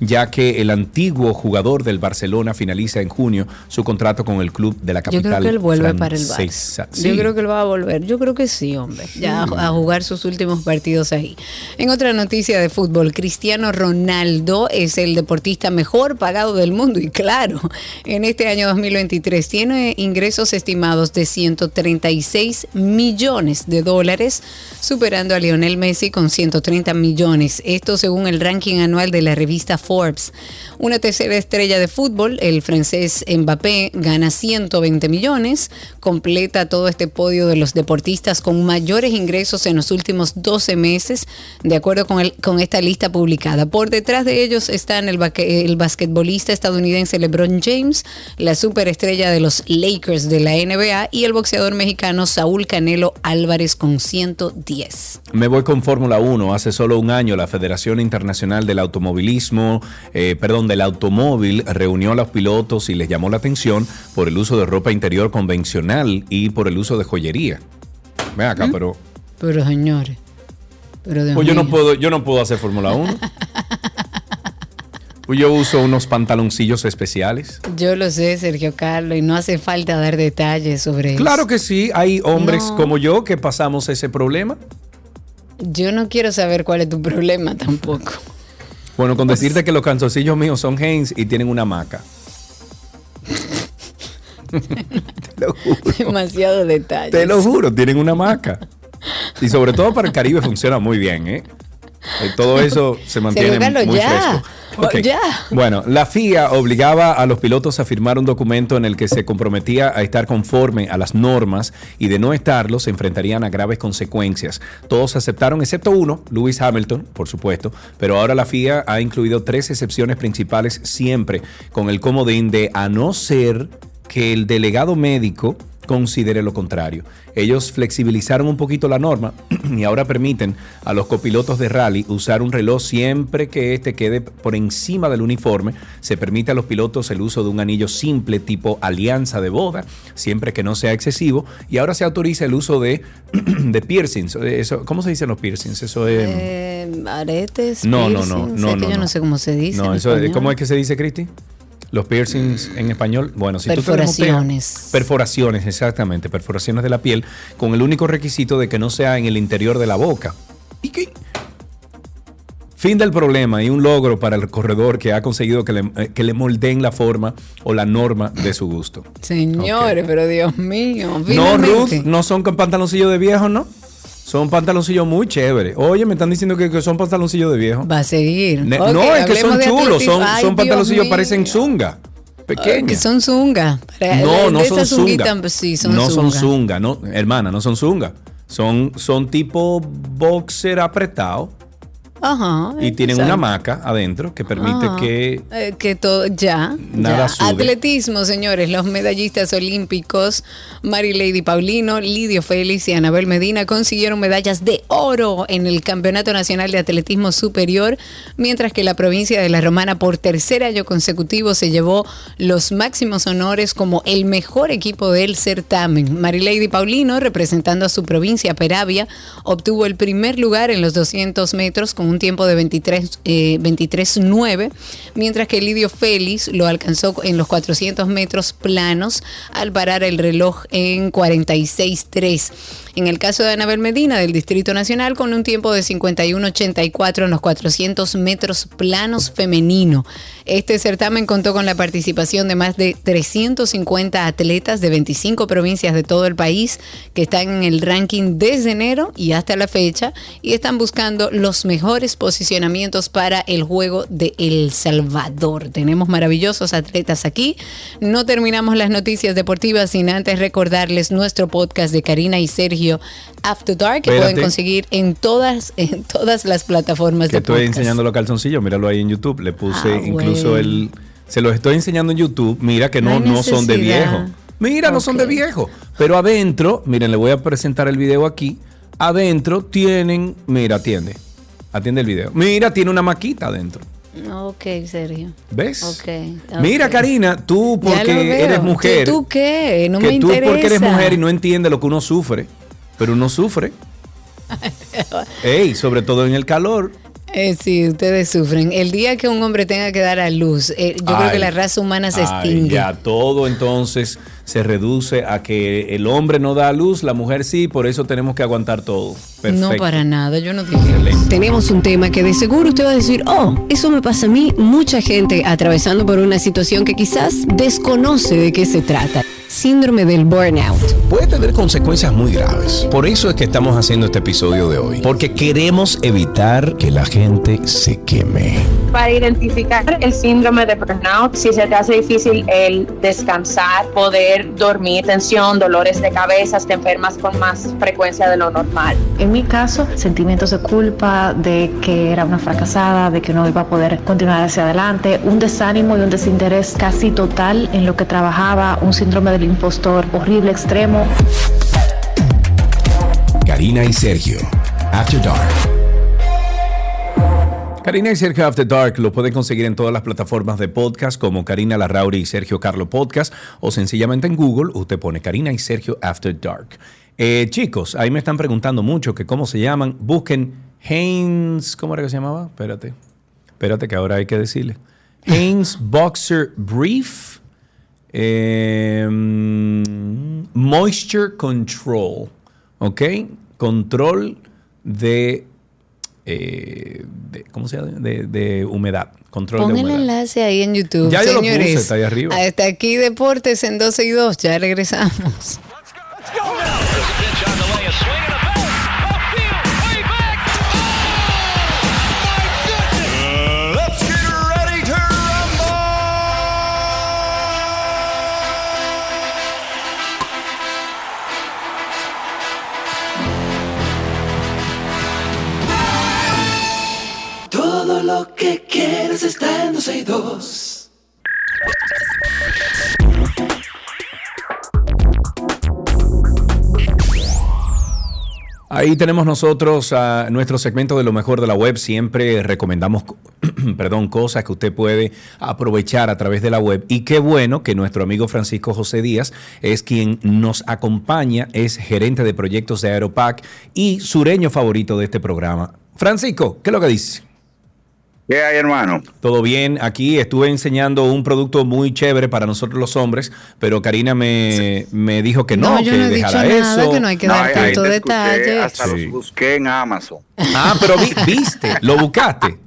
B: ya que el antiguo jugador del Barcelona finaliza en junio su contrato con el club de la
C: Yo
B: capital
C: creo que él vuelve para el. Barça.
B: Sí.
C: Yo creo que él va a volver. Yo creo que sí, hombre. Ya a, a jugar sus últimos partidos ahí. En otra noticia de fútbol, Cristiano Ronaldo es el deportista mejor pagado del mundo y claro, en este año 2023 tiene ingresos estimados de 136 millones de dólares, superando a Lionel Messi con 130 millones. Esto según el ranking anual de la revista Forbes. Una tercera estrella de fútbol, el francés Mbappé, gana 120 millones, completa todo este podio de los deportistas con mayores ingresos en los últimos 12 meses, de acuerdo con, esta lista publicada. Por detrás de ellos están el, el basquetbolista estadounidense LeBron James, la superestrella de los Lakers de la NBA y el boxeador mexicano Saúl Canelo Álvarez con 110.
B: Me voy con Fórmula 1. Hace solo un año la Federación Internacional del Automovilismo, eh, perdón, del automóvil reunió a los pilotos y les llamó la atención por el uso de ropa interior convencional y por el uso de joyería. Ven acá, pero
C: Pero señores, pero Dios
B: pues yo no puedo, yo no puedo hacer Fórmula 1. Pues yo uso unos pantaloncillos especiales.
C: Yo lo sé, Sergio Carlos, y no hace falta dar detalles sobre eso.
B: Claro que sí, hay hombres
C: No.
B: como yo que pasamos ese problema.
C: Yo no quiero saber cuál es tu problema tampoco.
B: Bueno, con decirte que los calzoncillos míos son Hanes y tienen una maca. Te lo juro.
C: Demasiado detalle.
B: Te lo juro, tienen una maca. Y sobre todo para el Caribe funciona muy bien, ¿eh? Eh, Todo eso se mantiene muy
C: ya.
B: fresco. Ok.
C: Ya.
B: Bueno, la FIA obligaba a los pilotos a firmar un documento en el que se comprometía a estar conforme a las normas y de no estarlo se enfrentarían a graves consecuencias. Todos aceptaron, excepto uno, Lewis Hamilton, por supuesto, pero ahora la FIA ha incluido tres excepciones principales siempre con el comodín de a no ser que el delegado médico considere lo contrario. Ellos flexibilizaron un poquito la norma y ahora permiten a los copilotos de rally usar un reloj siempre que éste quede por encima del uniforme. Se permite a los pilotos el uso de un anillo simple tipo alianza de boda, siempre que no sea excesivo. Y ahora se autoriza el uso de, de piercings. Eso, ¿Cómo se dicen los piercings? Eso es...
C: Eh, aretes.
B: No, no, no, no, no,
C: yo no. sé cómo se dice.
B: No, eso. ¿cómo es que se dice, Cristi? Los piercings en español. Bueno, si tú te desmuteas-
C: Perforaciones.
B: perforaciones, exactamente. Perforaciones de la piel con el único requisito de que no sea en el interior de la boca. ¿Y qué? Fin del problema y un logro para el corredor que ha conseguido que le, eh, que le moldeen la forma o la norma de su gusto.
C: Señores, pero Dios mío.
B: No. Ruth, no son con pantaloncillos de viejo, ¿no? Son pantaloncillos muy chéveres. Oye, me están diciendo que, que son pantaloncillos de viejo.
C: Va a seguir.
B: Ne- no, es que son chulos, son,
C: Ay,
B: son pantaloncillos, parecen zunga. Pequeños.
C: Que son zunga.
B: No, no son zunga.
C: pues sí, son
B: no son
C: zunga,
B: no, hermana, no son zunga. Son, son tipo boxer apretado
C: Ajá.
B: y tienen
C: exacto.
B: una maca adentro que permite
C: Ajá.
B: que
C: Eh, que todo ya,
B: Nada
C: ya.
B: sube.
C: atletismo señores los medallistas olímpicos Mary Lady Paulino Lidio Félix y Anabel Medina consiguieron medallas de oro en el campeonato nacional de atletismo superior mientras que la provincia de la Romana por tercer año consecutivo se llevó los máximos honores como el mejor equipo del certamen Mary Lady Paulino representando a su provincia Peravia obtuvo el primer lugar en los 200 metros con un un tiempo de 23, eh, 23.9, mientras que Lidio Félix lo alcanzó en los 400 metros planos al parar el reloj en 46.3. En el caso de Anabel Medina del Distrito Nacional con un tiempo de 51.84 en los 400 metros planos femenino. Este certamen contó con la participación de más de 350 atletas de 25 provincias de todo el país que están en el ranking desde enero y hasta la fecha y están buscando los mejores posicionamientos para el juego de El Salvador. Tenemos maravillosos atletas aquí. No terminamos las noticias deportivas sin antes recordarles nuestro podcast de Karina y Sergio After Dark que
B: Espérate.
C: pueden conseguir en todas en todas las plataformas
B: Que
C: de
B: estoy
C: podcast.
B: enseñando los calzoncillos, míralo ahí en YouTube. Le puse
C: Ah,
B: incluso el. Se los estoy enseñando en YouTube. Mira que no,
C: No
B: son de viejo. Mira, no son de viejo. Pero adentro, miren, le voy a presentar el video aquí. Adentro tienen. Mira, atiende. Atiende el video. Mira, tiene una maquita adentro.
C: Ok, Sergio.
B: ¿Ves?
C: Ok,
B: Mira. Karina, tú porque eres mujer.
C: ¿Que ¿Tú qué? No
B: que
C: me
B: tú
C: interesa.
B: porque eres mujer y no entiendes lo que uno sufre. Pero uno sufre. Ey, sobre todo en el calor.
C: Eh, sí, ustedes sufren. El día que un hombre tenga que dar a luz, eh, yo creo que la raza humana se
B: ay,
C: extingue.
B: Ya todo entonces se reduce a que el hombre no da a luz, la mujer sí, por eso tenemos que aguantar todo. Perfecto.
C: No para nada, yo no digo.
H: Tenemos un tema que de seguro usted va a decir, oh, eso me pasa a mí, mucha gente atravesando por una situación que quizás desconoce de qué se trata. Síndrome del burnout.
I: puede tener consecuencias muy graves. Por eso es que estamos haciendo este episodio de hoy. Porque queremos evitar que la gente se queme.
F: Para identificar el síndrome de burnout, si se te hace difícil el descansar, poder dormir, tensión, dolores de cabeza, te enfermas con más frecuencia de lo normal.
J: En mi caso, sentimientos de culpa, de que era una fracasada, de que no iba a poder continuar hacia adelante, un desánimo y un desinterés casi total en lo que trabajaba, un síndrome del impostor horrible, extremo.
I: Karina y Sergio. After Dark.
B: Karina y Sergio After Dark lo pueden conseguir en todas las plataformas de podcast como Karina Larrauri y Sergio Carlo Podcast o sencillamente en Google usted pone Karina y Sergio After Dark. Eh, chicos, ahí me están preguntando mucho que cómo se llaman. Busquen Haynes, ¿cómo era que se llamaba? Espérate, espérate que ahora hay que decirle. Haynes Boxer Brief. eh, moisture Control. ¿Ok? Control de eh, de- ¿cómo se llama? De, de humedad. Control
C: Pon
B: de
C: el
B: humedad.
C: enlace ahí en YouTube.
B: Ya yo lo
C: señores.
B: puse, está ahí arriba.
C: Hasta aquí Deportes en 12 y 2. Ya regresamos.
D: Todo quieres está en 12 y 2.
B: Ahí tenemos nosotros a nuestro segmento de lo mejor de la web. Siempre recomendamos, co- perdón, cosas que usted puede aprovechar a través de la web. Y qué bueno que nuestro amigo Francisco José Díaz es quien nos acompaña, es gerente de proyectos de Aeropac y sureño favorito de este programa. Francisco, ¿qué es lo que dice?
K: ¿Qué hay, hermano?
B: Todo bien, aquí estuve enseñando un producto muy chévere para nosotros los hombres, pero Karina me, me dijo que no,
C: No, yo
B: que
C: no he dicho
B: dejara
C: nada,
B: eso.
C: que no hay que
K: No,
C: dar tanto detalle.
K: Hasta
B: Sí.
K: los busqué en Amazon.
B: Ah, pero vi- viste, lo buscaste.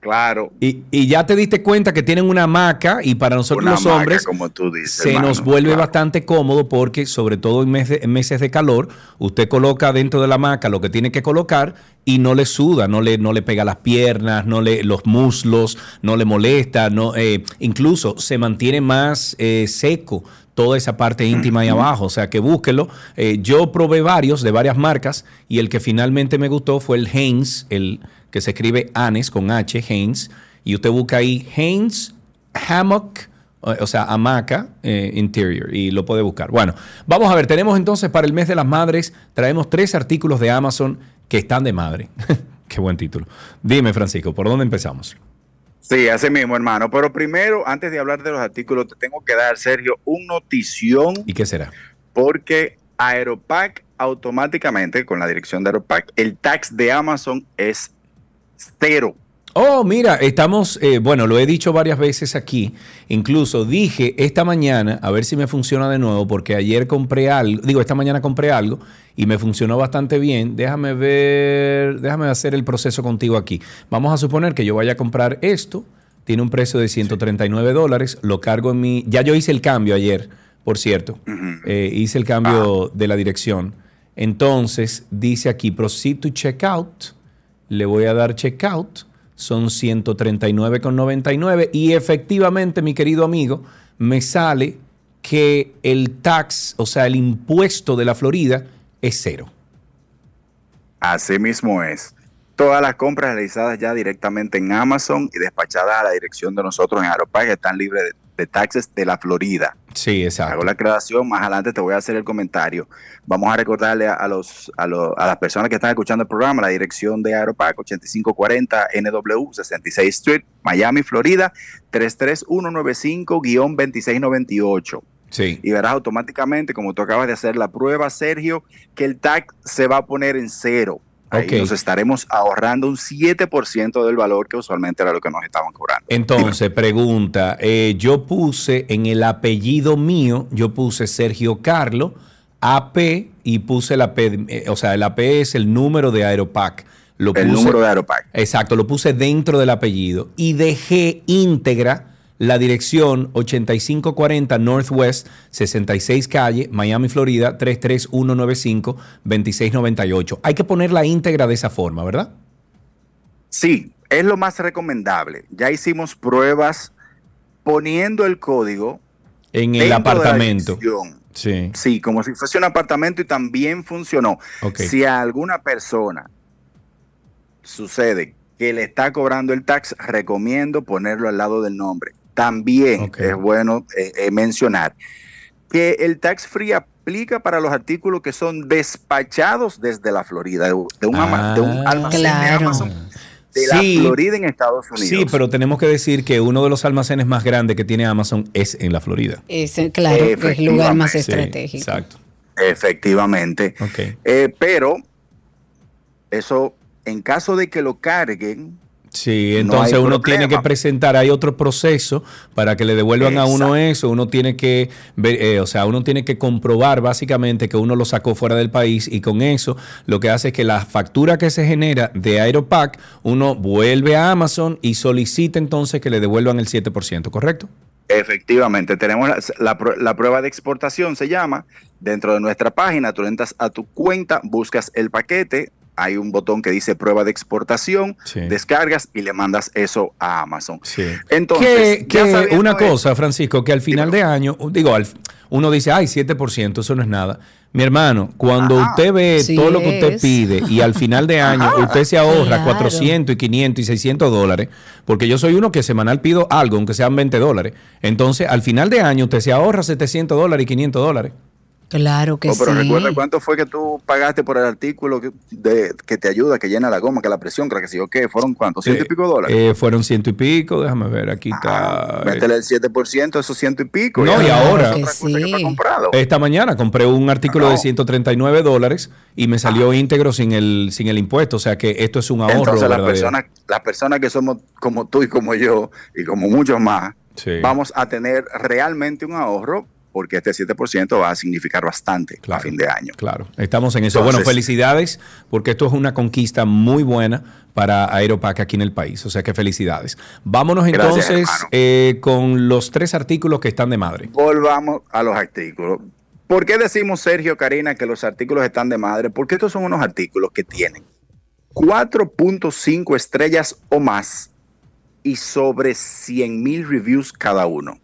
K: Claro.
B: Y, y ya te diste cuenta que tienen una hamaca y para nosotros
K: Una
B: los hombres
K: como tú dices,
B: se
K: hermano,
B: nos vuelve
K: claro.
B: bastante cómodo porque sobre todo en, mes de- en meses de calor, usted coloca dentro de la hamaca lo que tiene que colocar y no le suda, no le, no le pega las piernas, no le, los muslos, no le molesta, no, eh, incluso se mantiene más eh, seco toda esa parte íntima ahí abajo. O sea que búsquelo. Eh, yo probé varios de varias marcas y el que finalmente me gustó fue el Haynes, el que se escribe Anes con H, Haynes. Y usted busca ahí Haynes Hammock, o sea, hamaca eh, interior, y lo puede buscar. Bueno, vamos a ver, tenemos entonces para el mes de las madres, traemos tres artículos de Amazon que están de madre. Qué buen título. Dime, Francisco, ¿por dónde empezamos?
K: Sí, así mismo, hermano. Pero primero, antes de hablar de los artículos, te tengo que dar, Sergio, un notición
B: ¿Y qué será?
K: porque Aeropack automáticamente, con la dirección de Aeropack, el tax de Amazon es cero.
B: Oh, mira, estamos, eh, bueno, lo he dicho varias veces aquí, incluso dije esta mañana, a ver si me funciona de nuevo, porque ayer compré algo, digo, esta mañana compré algo y me funcionó bastante bien. Déjame ver, déjame hacer el proceso contigo aquí. Vamos a suponer que yo vaya a comprar esto, tiene un precio de 139 dólares, lo cargo en mi, ya yo hice el cambio ayer, por cierto, Eh, hice el cambio de la dirección. Entonces, dice aquí, proceed to checkout, le voy a dar checkout son 139,99 y efectivamente, mi querido amigo, me sale que el tax, o sea, el impuesto de la Florida es cero.
K: Así mismo es. Todas las compras realizadas ya directamente en Amazon y despachadas a la dirección de nosotros en Aeropack están libres de, de taxes de la Florida.
B: Sí, exacto.
K: Hago la aclaración, más adelante te voy a hacer el comentario. Vamos a recordarle a, a los, a, los- a las personas que están escuchando el programa la dirección de Aeropack 8540 NW 66 Street, Miami, Florida 33195-2698.
B: Sí.
K: Y verás automáticamente, como tú acabas de hacer la prueba, Sergio, que el tax se va a poner en cero. Ahí nos estaremos ahorrando un 7% del valor que usualmente era lo que nos estaban cobrando.
B: Entonces, pregunta, eh, yo puse en el apellido mío, yo puse Sergio Carlo, AP, y puse el AP, eh, o sea, el AP es el número de Aeropack. Lo
K: El número de Aeropack.
B: Exacto, lo puse dentro del apellido y dejé íntegra la dirección 8540 Northwest 66 Calle, Miami, Florida 33195-2698. Hay que ponerla íntegra de esa forma, ¿verdad?
K: Sí, es lo más recomendable. Ya hicimos pruebas poniendo el código
B: En el apartamento. Sí.
K: Sí, como si fuese un apartamento y también funcionó. Si a alguna persona sucede que le está cobrando el tax, recomiendo ponerlo al lado del nombre. También es bueno eh, eh, mencionar que el tax free aplica para los artículos que son despachados desde la Florida, de, de un, ama- de un
B: Ah,
K: almacén de
C: claro.
K: Amazon de la. Florida en Estados Unidos.
B: Sí, pero tenemos que decir que uno de los almacenes más grandes que tiene Amazon es en la Florida.
C: Ese, claro, que es el lugar más.
B: Sí,
C: estratégico.
B: exacto.
K: Efectivamente.
B: Ok.
K: Eh, pero eso, en caso de que lo carguen,
B: Sí, entonces uno
K: problema.
B: tiene que presentar, hay otro proceso para que le devuelvan a uno eso, uno tiene que ver, eh, o sea, uno tiene que comprobar básicamente que uno lo sacó fuera del país y con eso lo que hace es que la factura que se genera de Aeropack, uno vuelve a Amazon y solicita entonces que le devuelvan el 7%, ¿correcto?
K: efectivamente, tenemos la, la prueba de exportación, se llama, dentro de nuestra página, tú entras a tu cuenta, buscas el paquete, hay un botón que dice prueba de exportación,
B: Sí.
K: descargas y le mandas eso a Amazon.
B: Sí.
K: Entonces,
B: que, que una cosa, Francisco, que al final de año, digo, al- uno dice, ay, 7%, eso no es nada. Mi hermano, cuando usted ve
C: Sí
B: todo lo que usted
C: es.
B: pide y al final de año usted se ahorra
C: Claro.
B: 400 y 500 y 600 dólares, porque yo soy uno que semanal pido algo, aunque sean 20 dólares. Entonces, al final de año usted se ahorra 700 dólares y 500 dólares.
C: Claro que
K: Oh, pero
C: sí.
K: recuerda cuánto fue que tú pagaste por el artículo que, de- que te ayuda, que llena la goma, que la presión, creo que sí, o qué, fueron cuántos, ciento y pico dólares.
B: Eh, fueron ciento y pico, déjame ver, aquí está.
K: Métele el 7%, esos ciento y pico.
B: No, y ahora-
K: que comprado.
B: Esta mañana compré un artículo de 139 dólares y me salió íntegro sin el, sin el impuesto. O sea que esto es un ahorro.
K: Entonces las personas, las personas que somos como tú y como yo y como muchos más,
B: Sí.
K: vamos a tener realmente un ahorro porque este 7% va a significar bastante a fin de año.
B: Claro, estamos en eso.
K: Entonces-
B: bueno, felicidades porque esto es una conquista muy buena para Aeropack aquí en el país. O sea que felicidades. Vámonos
K: Gracias,
B: entonces eh, con los tres artículos que están de madre.
K: Volvamos a los artículos. ¿Por qué decimos, Sergio, Karina, que los artículos están de madre? Porque estos son unos artículos que tienen 4.5 estrellas o más y sobre 100 mil reviews cada uno.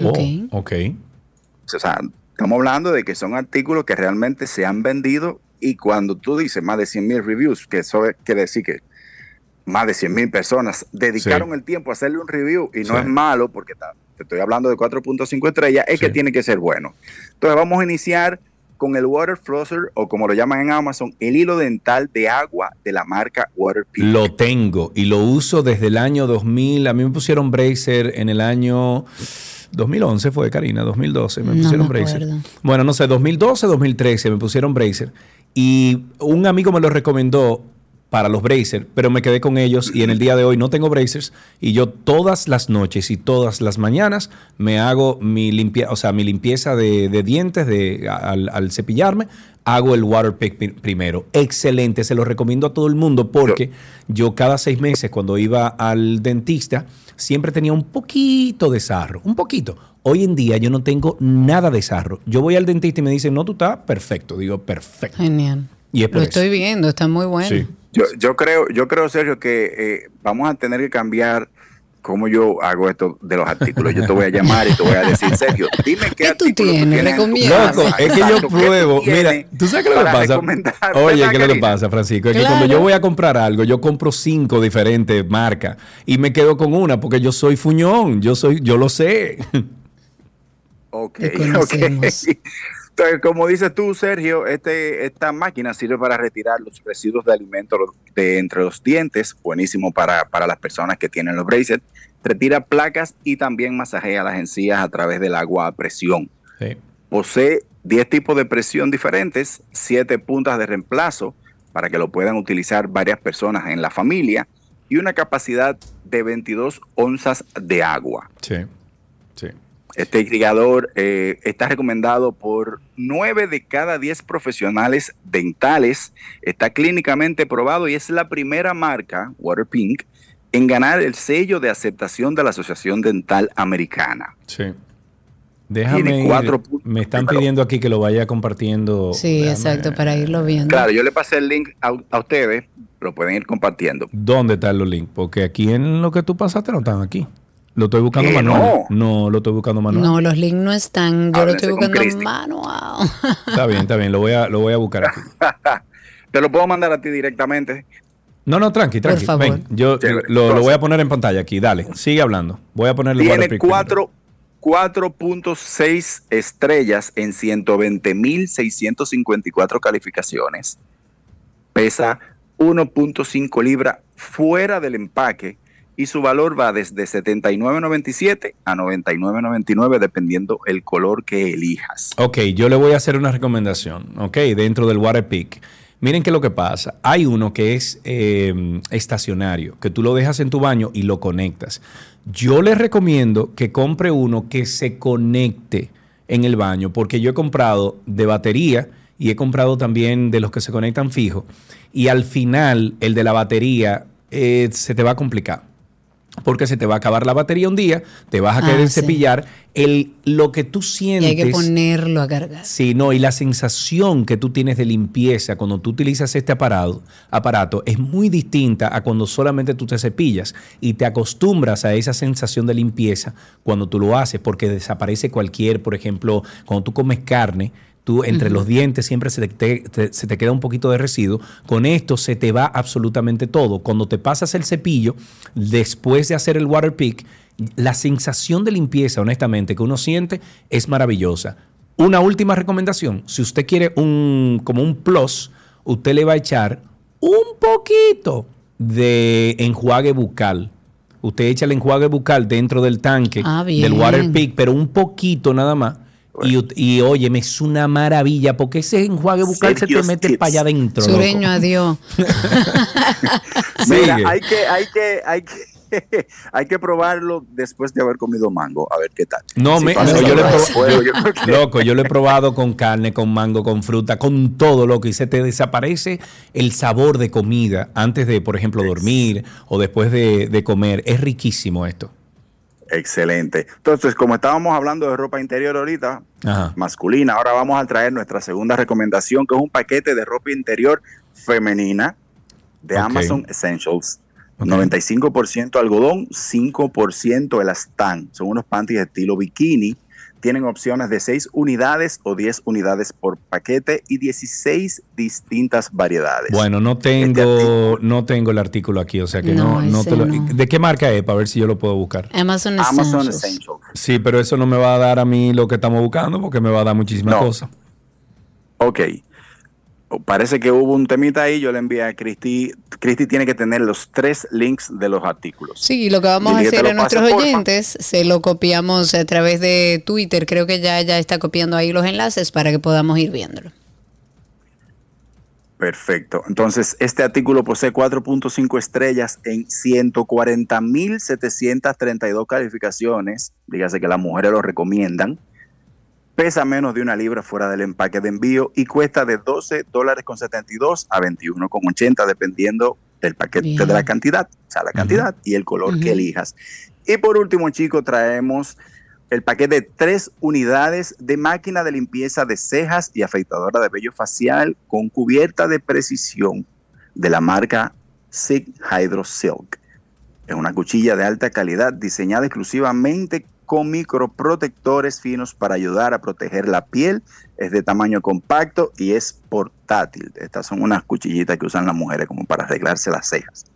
B: Oh, ok.
K: O sea, estamos hablando de que son artículos que realmente se han vendido y cuando tú dices más de 100 mil reviews, que eso quiere decir que más de 100 mil personas dedicaron
B: Sí.
K: el tiempo a hacerle un review y no
B: Sí.
K: es malo porque te estoy hablando de 4.5 estrellas, es que tiene que ser bueno. Entonces vamos a iniciar con el Water Flosser o como lo llaman en Amazon, el hilo dental de agua de la marca Waterpik.
B: Lo tengo y lo uso desde el año 2000. A mí me pusieron Bracer en el año 2011, fue Karina, 2012. Me
C: No
B: pusieron
C: me
B: Bracer. Bueno, no sé, 2012, 2013 me pusieron Bracer. Y un amigo me lo recomendó para los bracers, pero me quedé con ellos y en el día de hoy no tengo bracers y yo todas las noches y todas las mañanas me hago mi, limpia, o sea, mi limpieza de, de dientes de, al, al cepillarme, hago el water pick primero. Excelente, se lo recomiendo a todo el mundo porque yo cada seis meses cuando iba al dentista siempre tenía un poquito de sarro, un poquito. Hoy en día yo no tengo nada de sarro. Yo voy al dentista y me dicen, no, tú estás perfecto. Digo, perfecto.
C: Genial.
B: Y es por
C: Lo
B: eso.
C: estoy viendo, está muy bueno.
B: Sí.
K: Yo, yo creo, yo creo, Sergio, que eh, vamos a tener que cambiar cómo yo hago esto de los artículos. Yo te voy a llamar y te voy a decir, Sergio, dime qué,
C: ¿Qué tú
K: artículo
C: tienes?
K: en tu
C: Recomienda.
B: Loco, es que yo
K: Exacto, ¿qué tú
B: pruebo. Mira,
K: tienes
B: ¿tú sabes qué es lo que pasa? Oye,
K: ¿Verdad,
B: ¿qué es lo que pasa, Francisco? Es que cuando yo voy a comprar algo, yo compro cinco diferentes marcas y me quedo con una porque yo soy fuñón. Yo soy, yo lo sé.
K: Ok, ok. Como dices tú, Sergio, este, esta máquina sirve para retirar los residuos de alimentos de entre los dientes, buenísimo para, para las personas que tienen los braces, retira placas y también masajea las encías a través del agua a presión.
B: Sí.
K: Posee 10 tipos de presión diferentes, 7 puntas de reemplazo para que lo puedan utilizar varias personas en la familia y una capacidad de 22 onzas de agua.
B: Sí.
K: Este irrigador eh, está recomendado por 9 de cada 10 profesionales dentales, está clínicamente probado y es la primera marca, Waterpink, en ganar el sello de aceptación de la Asociación Dental Americana.
B: Sí. Déjame
K: Tiene
B: ir.
K: cuatro puntos.
B: Me están pidiendo aquí que lo vaya compartiendo.
C: Sí,
B: Déjame-
C: exacto, para irlo viendo.
K: Claro, yo le pasé el link a, a ustedes, lo pueden ir compartiendo.
B: ¿Dónde están los links? Porque aquí en lo que tú pasaste no están aquí. Lo estoy buscando
K: ¿Qué?
B: manual.
K: No.
B: No, lo estoy buscando manual.
C: No, los links no están. Yo lo estoy buscando manual.
B: Está bien, está bien. Lo voy a, lo voy a buscar aquí.
K: Te lo puedo mandar a ti directamente.
B: No, no, tranqui, tranqui.
C: favor.
B: Ven, yo
K: Chévere.
B: lo, lo voy a poner en pantalla aquí. Dale, sigue hablando. Voy a ponerle
K: Tiene
B: Waterpik primero.
K: cuatro- 4.6 estrellas en 120.654 calificaciones. Pesa 1.5 libras fuera del empaque y su valor va desde 79.97 a 99.99 dependiendo el color que elijas.
B: Ok, yo le voy a hacer una recomendación, ok, dentro del Waterpik. Miren qué es lo que pasa. Hay uno que es eh, estacionario, que tú lo dejas en tu baño y lo conectas. Yo les recomiendo que compre uno que se conecte en el baño, porque yo he comprado de batería y he comprado también de los que se conectan fijo. Y al final, el de la batería eh, se te va a complicar. Porque se te va a acabar la batería un día, te vas a
C: Ah,
B: querer
C: sí.
B: cepillar. El, lo que tú
C: Y
B: sientes.
C: hay que ponerlo a cargar.
B: Sí, no, y la sensación que tú tienes de limpieza cuando tú utilizas este aparato, aparato es muy distinta a cuando solamente tú te cepillas y te acostumbras a esa sensación de limpieza cuando tú lo haces, porque desaparece cualquier, por ejemplo, cuando tú comes carne, tú entre los dientes siempre se te, te- se te queda un poquito de residuo. Con esto se te va absolutamente todo. Cuando te pasas el cepillo, después de hacer el water pick, la sensación de limpieza, honestamente, que uno siente es maravillosa. Una última recomendación, si usted quiere un como un plus, usted le va a echar un poquito de enjuague bucal. Usted echa el enjuague bucal dentro del tanque
C: Ah,
B: del water pick, pero un poquito nada más. Y, y óyeme, es una maravilla porque ese enjuague bucal se te mete para allá adentro. loco.
C: Sureño, adiós.
K: Mira, hay que, hay que, hay que, hay que probarlo después de haber comido mango, a ver qué tal.
B: No,
K: Si
B: me, no, yo, lo
K: fuego, creo que-
B: loco, yo lo he probado con carne, con mango, con fruta, con todo loco y se te desaparece el sabor de comida antes de, por ejemplo, dormir o después de, de comer. Es riquísimo esto.
K: Excelente. Entonces, como estábamos hablando de ropa interior ahorita,
B: Ajá.
K: masculina, ahora vamos a traer nuestra segunda recomendación, que es un paquete de ropa interior femenina de. Amazon Essentials.
B: Ok.
K: 95% algodón, 5% elastán. Son unos panties estilo bikini. Tienen opciones de 6 unidades o 10 unidades por paquete y 16 distintas variedades.
B: Bueno, no
K: Este
B: tengo, no tengo el artículo aquí, o sea que no,
C: No,
B: no
C: ese
B: te lo.
C: no.
B: ¿De qué marca es? Para ver si yo lo puedo buscar.
C: Amazon
K: Amazon
C: Essentials.
K: Essentials.
B: Sí, pero eso no me va a dar a mí lo que estamos buscando porque me va a dar muchísimas
K: No.
B: cosas.
K: Ok. Parece que hubo un temita ahí, yo le envié a Cristi. Cristi tiene que tener los tres links de los artículos.
C: Sí, lo que vamos a hacer a nuestros
K: porfa.
C: oyentes, se lo copiamos a través de Twitter. Creo que ya, ya está copiando ahí los enlaces para que podamos ir viéndolo.
K: Perfecto. Entonces, este artículo posee 4.5 estrellas en 140.732 calificaciones. Dígase que las mujeres lo recomiendan. Pesa menos de una libra fuera del empaque de envío y cuesta de 12 dólares con 72 a 21 con 80 dependiendo del paquete de la cantidad, o sea, la cantidad y el color que elijas. Y por último, chicos, traemos el paquete de tres unidades de máquina de limpieza de cejas y afeitadora de vello facial con cubierta de precisión de la marca Sig Hydro Silk. Es una cuchilla de alta calidad diseñada exclusivamente con microprotectores finos para ayudar a proteger la piel. Es de tamaño compacto y es portátil. Estas son unas cuchillitas que usan las mujeres como para arreglarse las cejas.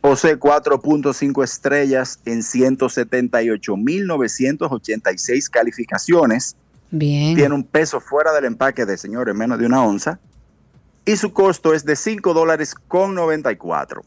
K: Posee 4.5 estrellas en 178.986 calificaciones.
C: Bien.
K: Tiene un peso fuera del empaque de señores, menos de una onza. Y su costo es de 5 dólares con 94.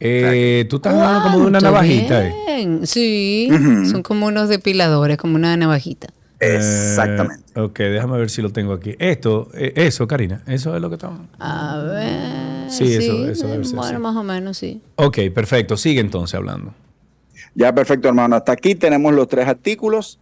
B: Eh, tú estás hablando como de una navajita. eh.
C: Sí, son como unos depiladores, como una navajita.
K: Exactamente.
B: Eh, ok, déjame ver si lo tengo aquí. Esto, eh, eso, Karina, eso es lo que estamos.
C: A ver.
B: Sí, eso- eso debe ser,
C: Bueno,
B: sí.
C: más o menos, sí.
B: Ok, perfecto. Sigue entonces hablando.
K: Ya, perfecto, hermano. Hasta aquí tenemos los tres artículos.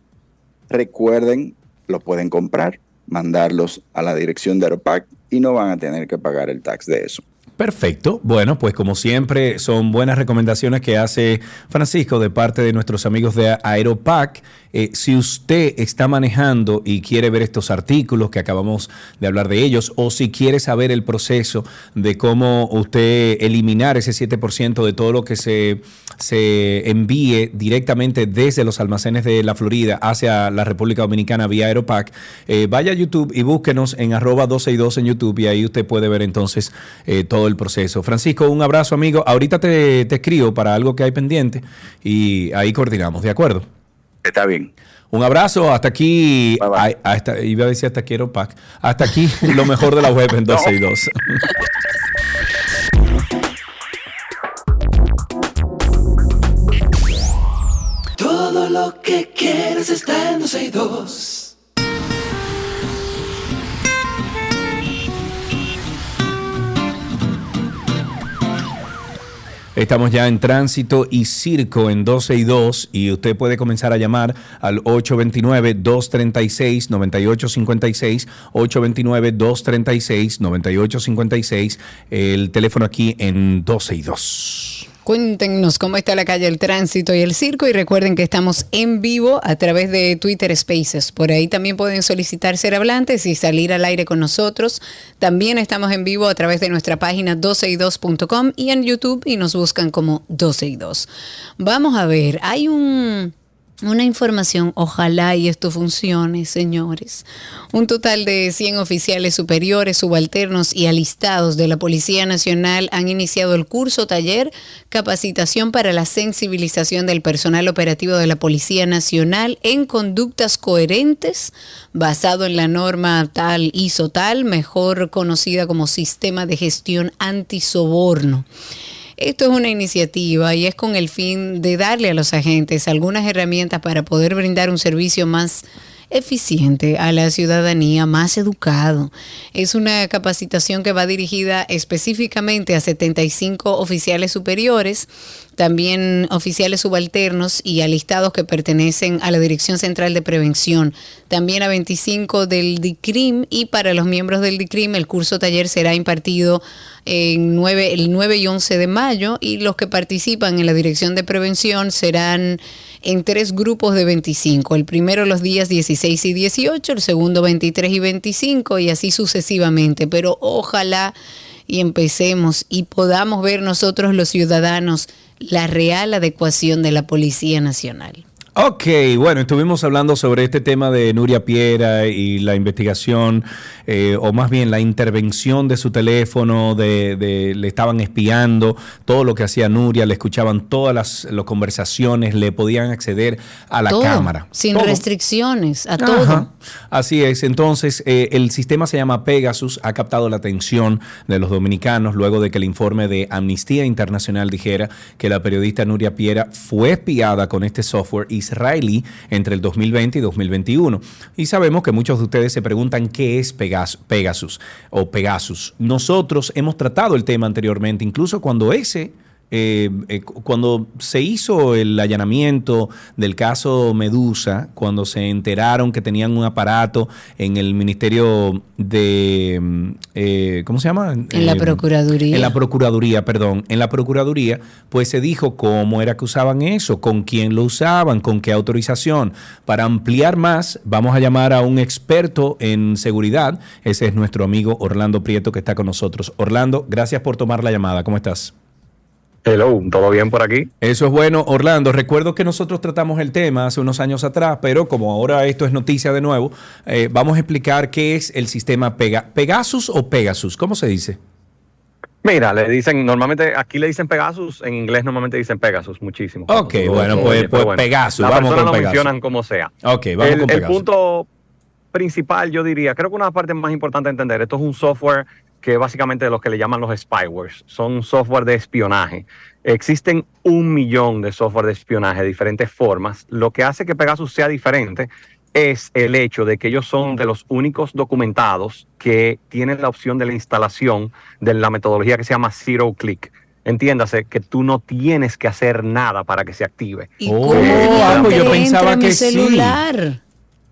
K: Recuerden, lo pueden comprar, mandarlos a la dirección de Aeropac y no van a tener que pagar el tax de eso.
B: Perfecto. Bueno, pues como siempre, son buenas recomendaciones que hace Francisco de parte de nuestros amigos de Aeropac. Eh, si usted está manejando y quiere ver estos artículos que acabamos de hablar de ellos, o si quiere saber el proceso de cómo usted eliminar ese 7% de todo lo que se, se envíe directamente desde los almacenes de la Florida hacia la República Dominicana vía Aeropac, eh, vaya a YouTube y búsquenos en arroba 12 y 2 en YouTube y ahí usted puede ver entonces eh, todo el proceso. Francisco, un abrazo amigo. Ahorita te, te escribo para algo que hay pendiente y ahí coordinamos, ¿de acuerdo?
K: Está bien.
B: Un abrazo, hasta aquí, ay, hasta, iba a decir hasta aquí Aeropac, hasta aquí lo mejor de la web en 12 y 2.
D: Todo lo que quieres está en 12 y 2.
B: Estamos ya en tránsito y circo en 12 y 2 y usted puede comenzar a llamar al 829-236-9856, 829-236-9856, el teléfono aquí en 12 y 2.
C: Cuéntenos cómo está la calle, el tránsito y el circo y recuerden que estamos en vivo a través de Twitter Spaces. Por ahí también pueden solicitar ser hablantes y salir al aire con nosotros. También estamos en vivo a través de nuestra página 12y2.com y en YouTube y nos buscan como 12 y 2. Vamos a ver, hay un... Una información, ojalá y esto funcione, señores. Un total de 100 oficiales superiores, subalternos y alistados de la Policía Nacional han iniciado el curso taller Capacitación para la sensibilización del personal operativo de la Policía Nacional en conductas coherentes, basado en la norma tal ISO tal, mejor conocida como Sistema de Gestión Antisoborno. Esto es una iniciativa y es con el fin de darle a los agentes algunas herramientas para poder brindar un servicio más eficiente a la ciudadanía, más educado. Es una capacitación que va dirigida específicamente a 75 oficiales superiores, también oficiales subalternos y alistados que pertenecen a la Dirección Central de Prevención, también a 25 del DICRIM y para los miembros del DICRIM el curso taller será impartido en 9, el 9 y 11 de mayo y los que participan en la Dirección de Prevención serán en tres grupos de 25. El primero los días 16 y 18, el segundo 23 y 25 y así sucesivamente. Pero ojalá y empecemos y podamos ver nosotros los ciudadanos la real adecuación de la Policía Nacional.
B: Ok, bueno, estuvimos hablando sobre este tema de Nuria Piera y la investigación, eh, o más bien la intervención de su teléfono, de, de- le estaban espiando todo lo que hacía Nuria, le escuchaban todas las, las conversaciones, le podían acceder a la
C: Todo,
B: cámara.
C: Sin
B: Todo.
C: restricciones, a
B: Ajá.
C: todo.
B: Así es. Entonces, eh, el sistema se llama Pegasus, ha captado la atención de los dominicanos luego de que el informe de Amnistía Internacional dijera que la periodista Nuria Piera fue espiada con este software y israelí entre el 2020 y 2021. Y sabemos que muchos de ustedes se preguntan qué es Pegasus o Pegasus. Nosotros hemos tratado el tema anteriormente, incluso cuando ese eh, eh, cuando se hizo el allanamiento del caso Medusa, cuando se enteraron que tenían un aparato en el Ministerio de... Mm, eh, ¿Cómo se llama?
C: En la Procuraduría.
B: En la Procuraduría, perdón. En la Procuraduría, pues se dijo cómo era que usaban eso, con quién lo usaban, con qué autorización. Para ampliar más, vamos a llamar a un experto en seguridad. Ese es nuestro amigo Orlando Prieto que está con nosotros. Orlando, gracias por tomar la llamada. ¿Cómo estás?
L: Hello, ¿todo bien por aquí?
B: Eso es bueno. Orlando, recuerdo que nosotros tratamos el tema hace unos años atrás, pero como ahora esto es noticia de nuevo, eh, vamos a explicar qué es el sistema Pegasus o Pegasus. ¿Cómo se dice?
L: Mira, le dicen, normalmente aquí le dicen Pegasus, en inglés normalmente dicen Pegasus muchísimo.
B: Ok, bueno, pues, pues Pegasus.
L: Las vamos personas lo mencionan como sea.
B: Ok, vamos
L: el,
B: con
L: Pegasus. El punto principal, yo diría, creo que una parte más importante de entender, esto es un software que básicamente los que le llaman los spywares, son software de espionaje. Existen un millón de software de espionaje de diferentes formas. Lo que hace que Pegasus sea diferente es el hecho de que ellos son de los únicos documentados que tienen la opción de la instalación de la metodología que se llama Zero Click. Entiéndase que tú no tienes que hacer nada para que se active.
C: ¿Y cómo oh, yo pensaba que celular?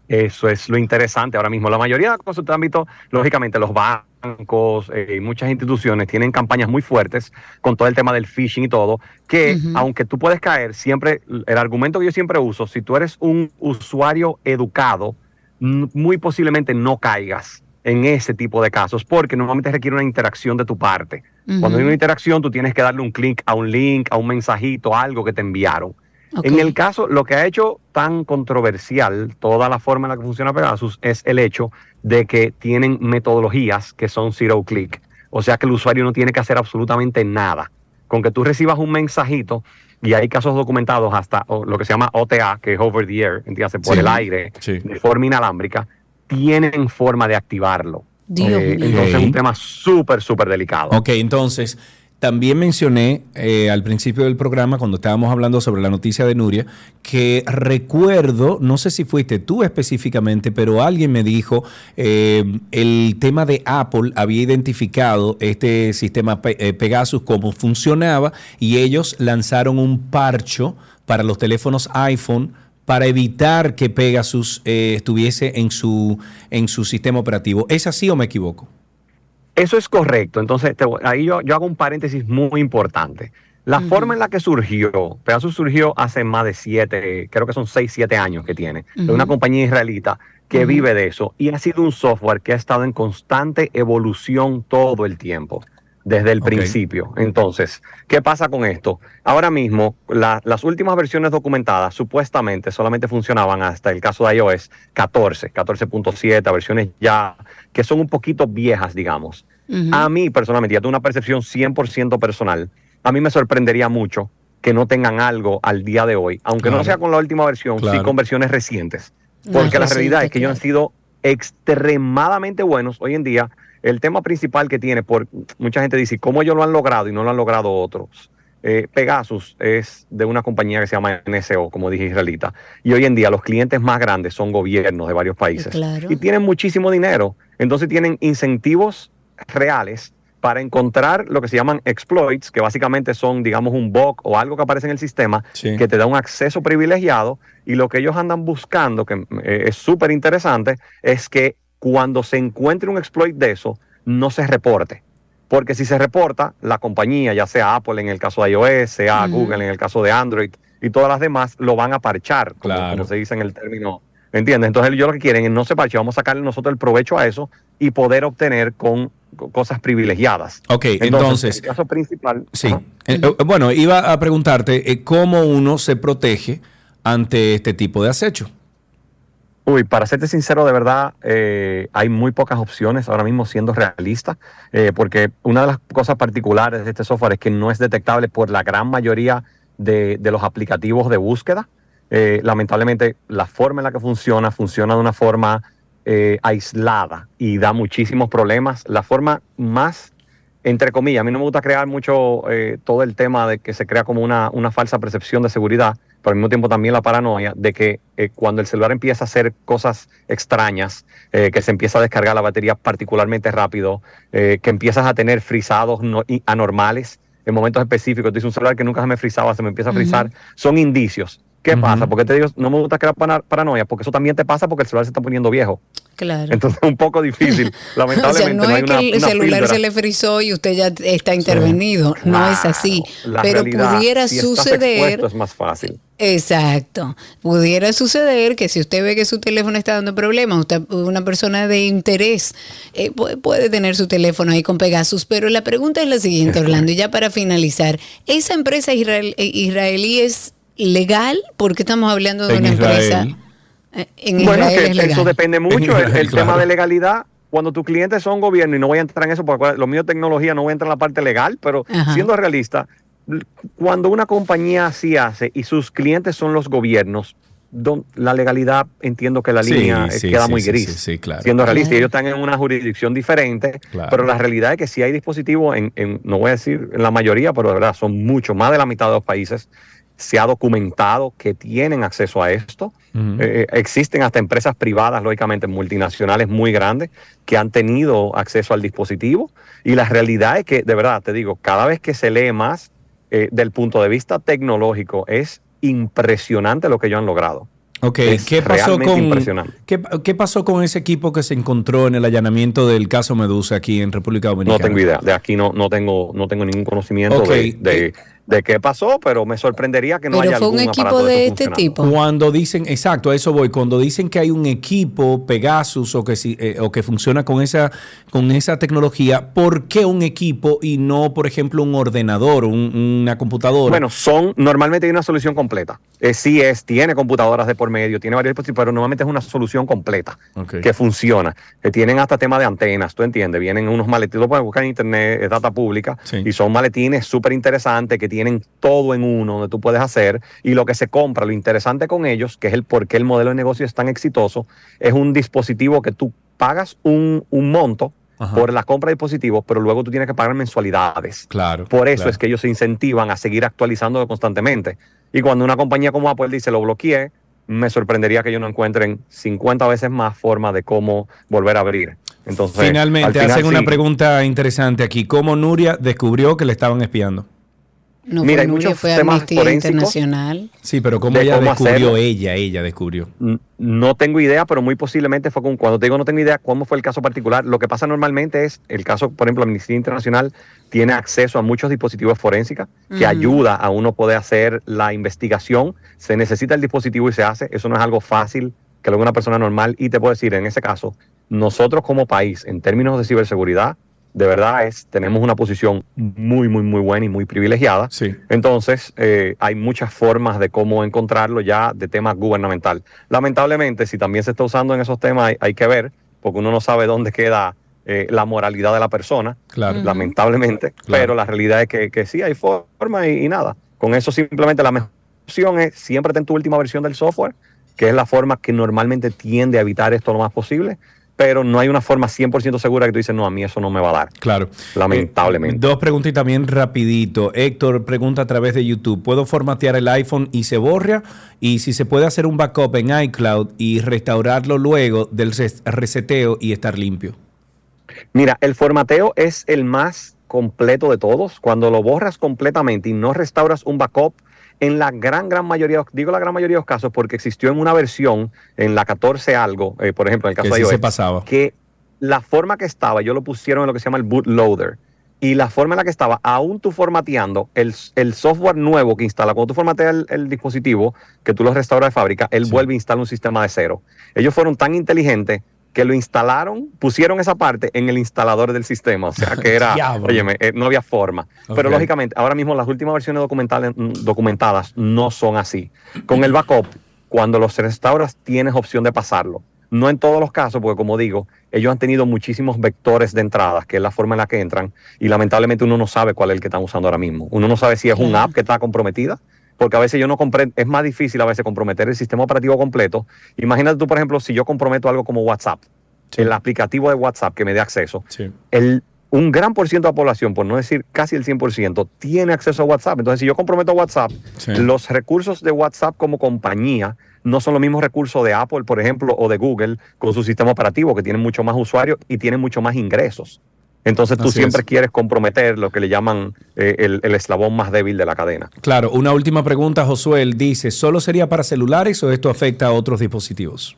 L: Eso es lo interesante ahora mismo. La mayoría de cosas de ámbito, lógicamente, los bancos eh, y muchas instituciones tienen campañas muy fuertes con todo el tema del phishing y todo, que aunque tú puedes caer, siempre, el argumento que yo siempre uso, si tú eres un usuario educado, muy posiblemente no caigas en ese tipo de casos, porque normalmente requiere una interacción de tu parte. Cuando hay una interacción, tú tienes que darle un clic a un link, a un mensajito, algo que te enviaron. En el caso, lo que ha hecho tan controversial toda la forma en la que funciona Pegasus es el hecho de que tienen metodologías que son zero click. O sea que el usuario no tiene que hacer absolutamente nada. Con que tú recibas un mensajito, y hay casos documentados hasta lo que se llama OTA, que es over the air, entiéndase, por el aire, de forma inalámbrica, tienen forma de activarlo. Eh, entonces es un tema súper, súper delicado.
B: Ok, entonces también mencioné eh, al principio del programa, cuando estábamos hablando sobre la noticia de Nuria, que recuerdo, no sé si fuiste tú específicamente, pero alguien me dijo, eh, el tema de Apple había identificado este sistema eh, Pegasus, cómo funcionaba, y ellos lanzaron un parcho para los teléfonos iPhone para evitar que Pegasus estuviese en su, en su sistema operativo. ¿Es así o me equivoco?
L: Eso es correcto. Entonces, ahí yo, hago un paréntesis muy importante. La forma en la que surgió, Pegasus surgió hace más de siete, creo que son seis, siete años que tiene, de una compañía israelita que vive de eso y ha sido un software que ha estado en constante evolución todo el tiempo, desde el principio. Entonces, ¿qué pasa con esto? Ahora mismo, las últimas versiones documentadas supuestamente solamente funcionaban hasta el caso de iOS 14, 14.7, versiones ya que son un poquito viejas, digamos. A mí, personalmente, ya tengo una percepción 100% personal, a mí me sorprendería mucho que no tengan algo al día de hoy, aunque no sea con la última versión, sí con versiones recientes. Porque la realidad es que ellos han sido extremadamente buenos hoy en día. El tema principal que tiene, por mucha gente dice, ¿cómo ellos lo han logrado y no lo han logrado otros? Eh, Pegasus es de una compañía que se llama NSO, como dije israelita, y hoy en día los clientes más grandes son gobiernos de varios países. Y tienen muchísimo dinero, entonces tienen incentivos reales para encontrar lo que se llaman exploits, que básicamente son, digamos, un bug o algo que aparece en el sistema que te da un acceso privilegiado. Y lo que ellos andan buscando, que eh, es súper interesante, es que cuando se encuentre un exploit de eso, no se reporte. Porque si se reporta, la compañía, ya sea Apple en el caso de iOS, sea Google en el caso de Android y todas las demás, lo van a parchar, como, se dice en el término. ¿Me entiendes? Entonces ellos lo que quieren es no se parche, vamos a sacarle nosotros el provecho a eso y poder obtener con cosas privilegiadas.
B: Ok, entonces.
L: el caso principal.
B: Sí. Eh, eh, bueno, iba a preguntarte eh, cómo uno se protege ante este tipo de acecho.
L: Uy, para serte sincero, de verdad, eh, hay muy pocas opciones ahora mismo siendo realista, eh, porque una de las cosas particulares de este software es que no es detectable por la gran mayoría de, los aplicativos de búsqueda. Eh, lamentablemente, la forma en la que funciona, funciona de una forma aislada y da muchísimos problemas. La forma más, entre comillas, a mí no me gusta crear mucho todo el tema de que se crea como una, una falsa percepción de seguridad, pero al mismo tiempo también la paranoia de que eh, cuando el celular empieza a hacer cosas extrañas, eh, que se empieza a descargar la batería particularmente rápido, eh, que empiezas a tener frisados no- anormales en momentos específicos, tú dices un celular que nunca se me frizaba, se me empieza a frizar, son indicios. ¿Qué pasa? Porque te digo, no me gusta crear paranoia, porque eso también te pasa porque el celular se está poniendo viejo.
C: Claro.
L: Entonces es un poco difícil.
C: o sea,
L: Lamentablemente
C: no,
L: hay
C: es que
L: una,
C: el
L: una
C: celular
L: píldora.
C: se le frizó y usted ya está intervenido. no es así.
L: La
C: Pero
L: realidad,
C: pudiera
L: si
C: suceder.
L: es más fácil.
C: Exacto. Pudiera suceder que si usted ve que su teléfono está dando problemas, usted, una persona de interés eh, pu- puede tener su teléfono ahí con Pegasus. Pero la pregunta es la siguiente, Orlando, y ya para finalizar, ¿esa empresa israel- eh, israelí es legal? Porque estamos hablando de
L: En
C: una empresa.
L: Israel.
C: eh, En
L: Bueno,
C: Israel
L: que
C: es legal.
L: eso depende mucho. El,
B: Israel,
L: el tema
B: claro.
L: de legalidad, cuando tus clientes son gobierno, y no voy a entrar en eso porque lo mío es tecnología, no voy a entrar en la parte legal, pero
C: Ajá.
L: siendo realista, cuando una compañía así hace y sus clientes son los gobiernos, don- la legalidad entiendo que la
B: Sí,
L: línea eh,
B: sí,
L: queda
B: sí,
L: muy
B: sí,
L: gris.
B: sí, sí, claro.
L: Siendo realista,
B: Claro.
L: ellos están en una jurisdicción diferente,
B: Claro.
L: pero la realidad es que si hay dispositivos, en, en- no voy a decir en la mayoría, pero de verdad son mucho más de la mitad de los países, se ha documentado que tienen acceso a esto.
B: Ujú.
L: Eh, existen hasta empresas privadas, lógicamente multinacionales muy grandes, que han tenido acceso al dispositivo. Y la realidad es que, de verdad, te digo, cada vez que se lee más eh, del punto de vista tecnológico, es impresionante lo que ellos han logrado.
B: Ok,
L: Es
B: ¿qué pasó, con. ¿qué, qué pasó con ese equipo que se encontró en el allanamiento del caso Medusa aquí en República
L: No
B: Dominicana?
L: tengo idea. De aquí no, no tengo, no tengo ningún conocimiento de, de- de qué pasó, pero me sorprendería que no
C: Pero
L: haya
C: fue un
L: algún
C: equipo
L: aparato
C: de este tipo.
B: Cuando dicen, exacto, a eso voy, cuando dicen que hay un equipo Pegasus o que, si- eh, o que funciona con esa, con esa tecnología, ¿por qué un equipo y no, por ejemplo, un ordenador, un- una computadora?
L: Bueno, son, normalmente hay una solución completa. Eh, sí es, tiene computadoras de por medio, tiene varios dispositivos, pero normalmente es una solución completa que funciona. Que tienen hasta tema de antenas, tú entiendes, vienen unos maletines, lo puedes buscar en internet, es data pública,
B: Sí.
L: y son maletines súper interesantes que tienen todo en uno, donde tú puedes hacer, y lo que se compra, lo interesante con ellos, que es el por qué el modelo de negocio es tan exitoso, es un dispositivo que tú pagas un, un monto
B: Ajá.
L: por la compra de dispositivos, pero luego tú tienes que pagar mensualidades.
B: Claro.
L: Por eso
B: claro.
L: es que ellos se incentivan a seguir actualizándolo constantemente. Y cuando una compañía como Apple dice lo bloqueé, me sorprendería que ellos no encuentren 50 veces más formas de cómo volver a abrir. Entonces, al
B: Finalmente,
L: final
B: hacen una pregunta interesante aquí. ¿Cómo Nuria descubrió que le estaban espiando?
C: No
L: Mira,
C: fue
L: hay
C: Nuria,
L: muchos
C: fue
L: temas
C: Amnistía
L: forensicos.
C: Internacional.
B: Sí, pero ¿cómo
L: De
B: ella
L: cómo
B: descubrió?
L: hacerlo.
B: Ella, ella descubrió.
L: No tengo idea, pero muy posiblemente fue con, cuando te digo no tengo idea cómo fue el caso particular. Lo que pasa normalmente es el caso, por ejemplo, Amnistía Internacional tiene acceso a muchos dispositivos forensicos que ayuda a uno poder hacer la investigación. Se necesita el dispositivo y se hace. Eso no es algo fácil que lo haga una persona normal. Y te puedo decir, en ese caso, nosotros como país, en términos de ciberseguridad, de verdad es, tenemos una posición muy, muy, muy buena y muy privilegiada.
B: Sí.
L: Entonces, eh, hay muchas formas de cómo encontrarlo ya de tema gubernamental. Lamentablemente, si también se está usando en esos temas, hay, hay que ver, porque uno no sabe dónde queda eh, la moralidad de la persona,
B: Claro.
L: Lamentablemente,
B: Claro.
L: pero la realidad es que, que sí hay forma y, y nada. Con eso simplemente la mejor opción es siempre ten tu última versión del software, que es la forma que normalmente tiende a evitar esto lo más posible, pero no hay una forma 100% segura que tú dices, no, a mí eso no me va a dar.
B: Claro.
L: Lamentablemente.
B: Eh, dos preguntitas bien rapidito. Héctor pregunta a través de YouTube, ¿puedo formatear el iPhone y se borra? Y si se puede hacer un backup en iCloud y restaurarlo luego del res- reseteo y estar limpio.
L: Mira, el formateo es el más completo de todos. Cuando lo borras completamente y no restauras un backup, en la gran, gran mayoría, digo la gran mayoría de los casos porque existió en una versión, en la 14 algo, eh, por ejemplo, en el caso
B: Que
L: de
B: sí
L: iOS,
B: se pasaba.
L: que la forma que estaba, yo lo pusieron en lo que se llama el bootloader. Y la forma en la que estaba, aún tú formateando el, el software nuevo que instala, cuando tú formateas el, el dispositivo, que tú lo restauras de fábrica, él vuelve a instalar un sistema de cero. Ellos fueron tan inteligentes que lo instalaron, pusieron esa parte en el instalador del sistema. O sea que era, óyeme, eh, no había forma. Pero lógicamente, ahora mismo las últimas versiones documentales, mm, documentadas no son así. Con el backup, cuando los restauras, tienes opción de pasarlo. No en todos los casos, porque como digo, ellos han tenido muchísimos vectores de entradas, que es la forma en la que entran, y lamentablemente uno no sabe cuál es el que están usando ahora mismo. Uno no sabe si es un app que está comprometida, porque a veces yo no comprendo, es más difícil a veces comprometer el sistema operativo completo. Imagínate tú, por ejemplo, si yo comprometo algo como WhatsApp, el aplicativo de WhatsApp que me dé acceso,
B: Sí.
L: el un gran por ciento de la población, por no decir casi el 100%, tiene acceso a WhatsApp. Entonces, si yo comprometo WhatsApp, los recursos de WhatsApp como compañía no son los mismos recursos de Apple, por ejemplo, o de Google con su sistema operativo, que tienen mucho más usuarios y tienen mucho más ingresos. Entonces tú siempre quieres comprometer lo que le llaman eh, el, el, eslabón más débil de la cadena.
B: Claro, una última pregunta, Josué. Él dice, ¿solo sería para celulares o esto afecta a otros dispositivos?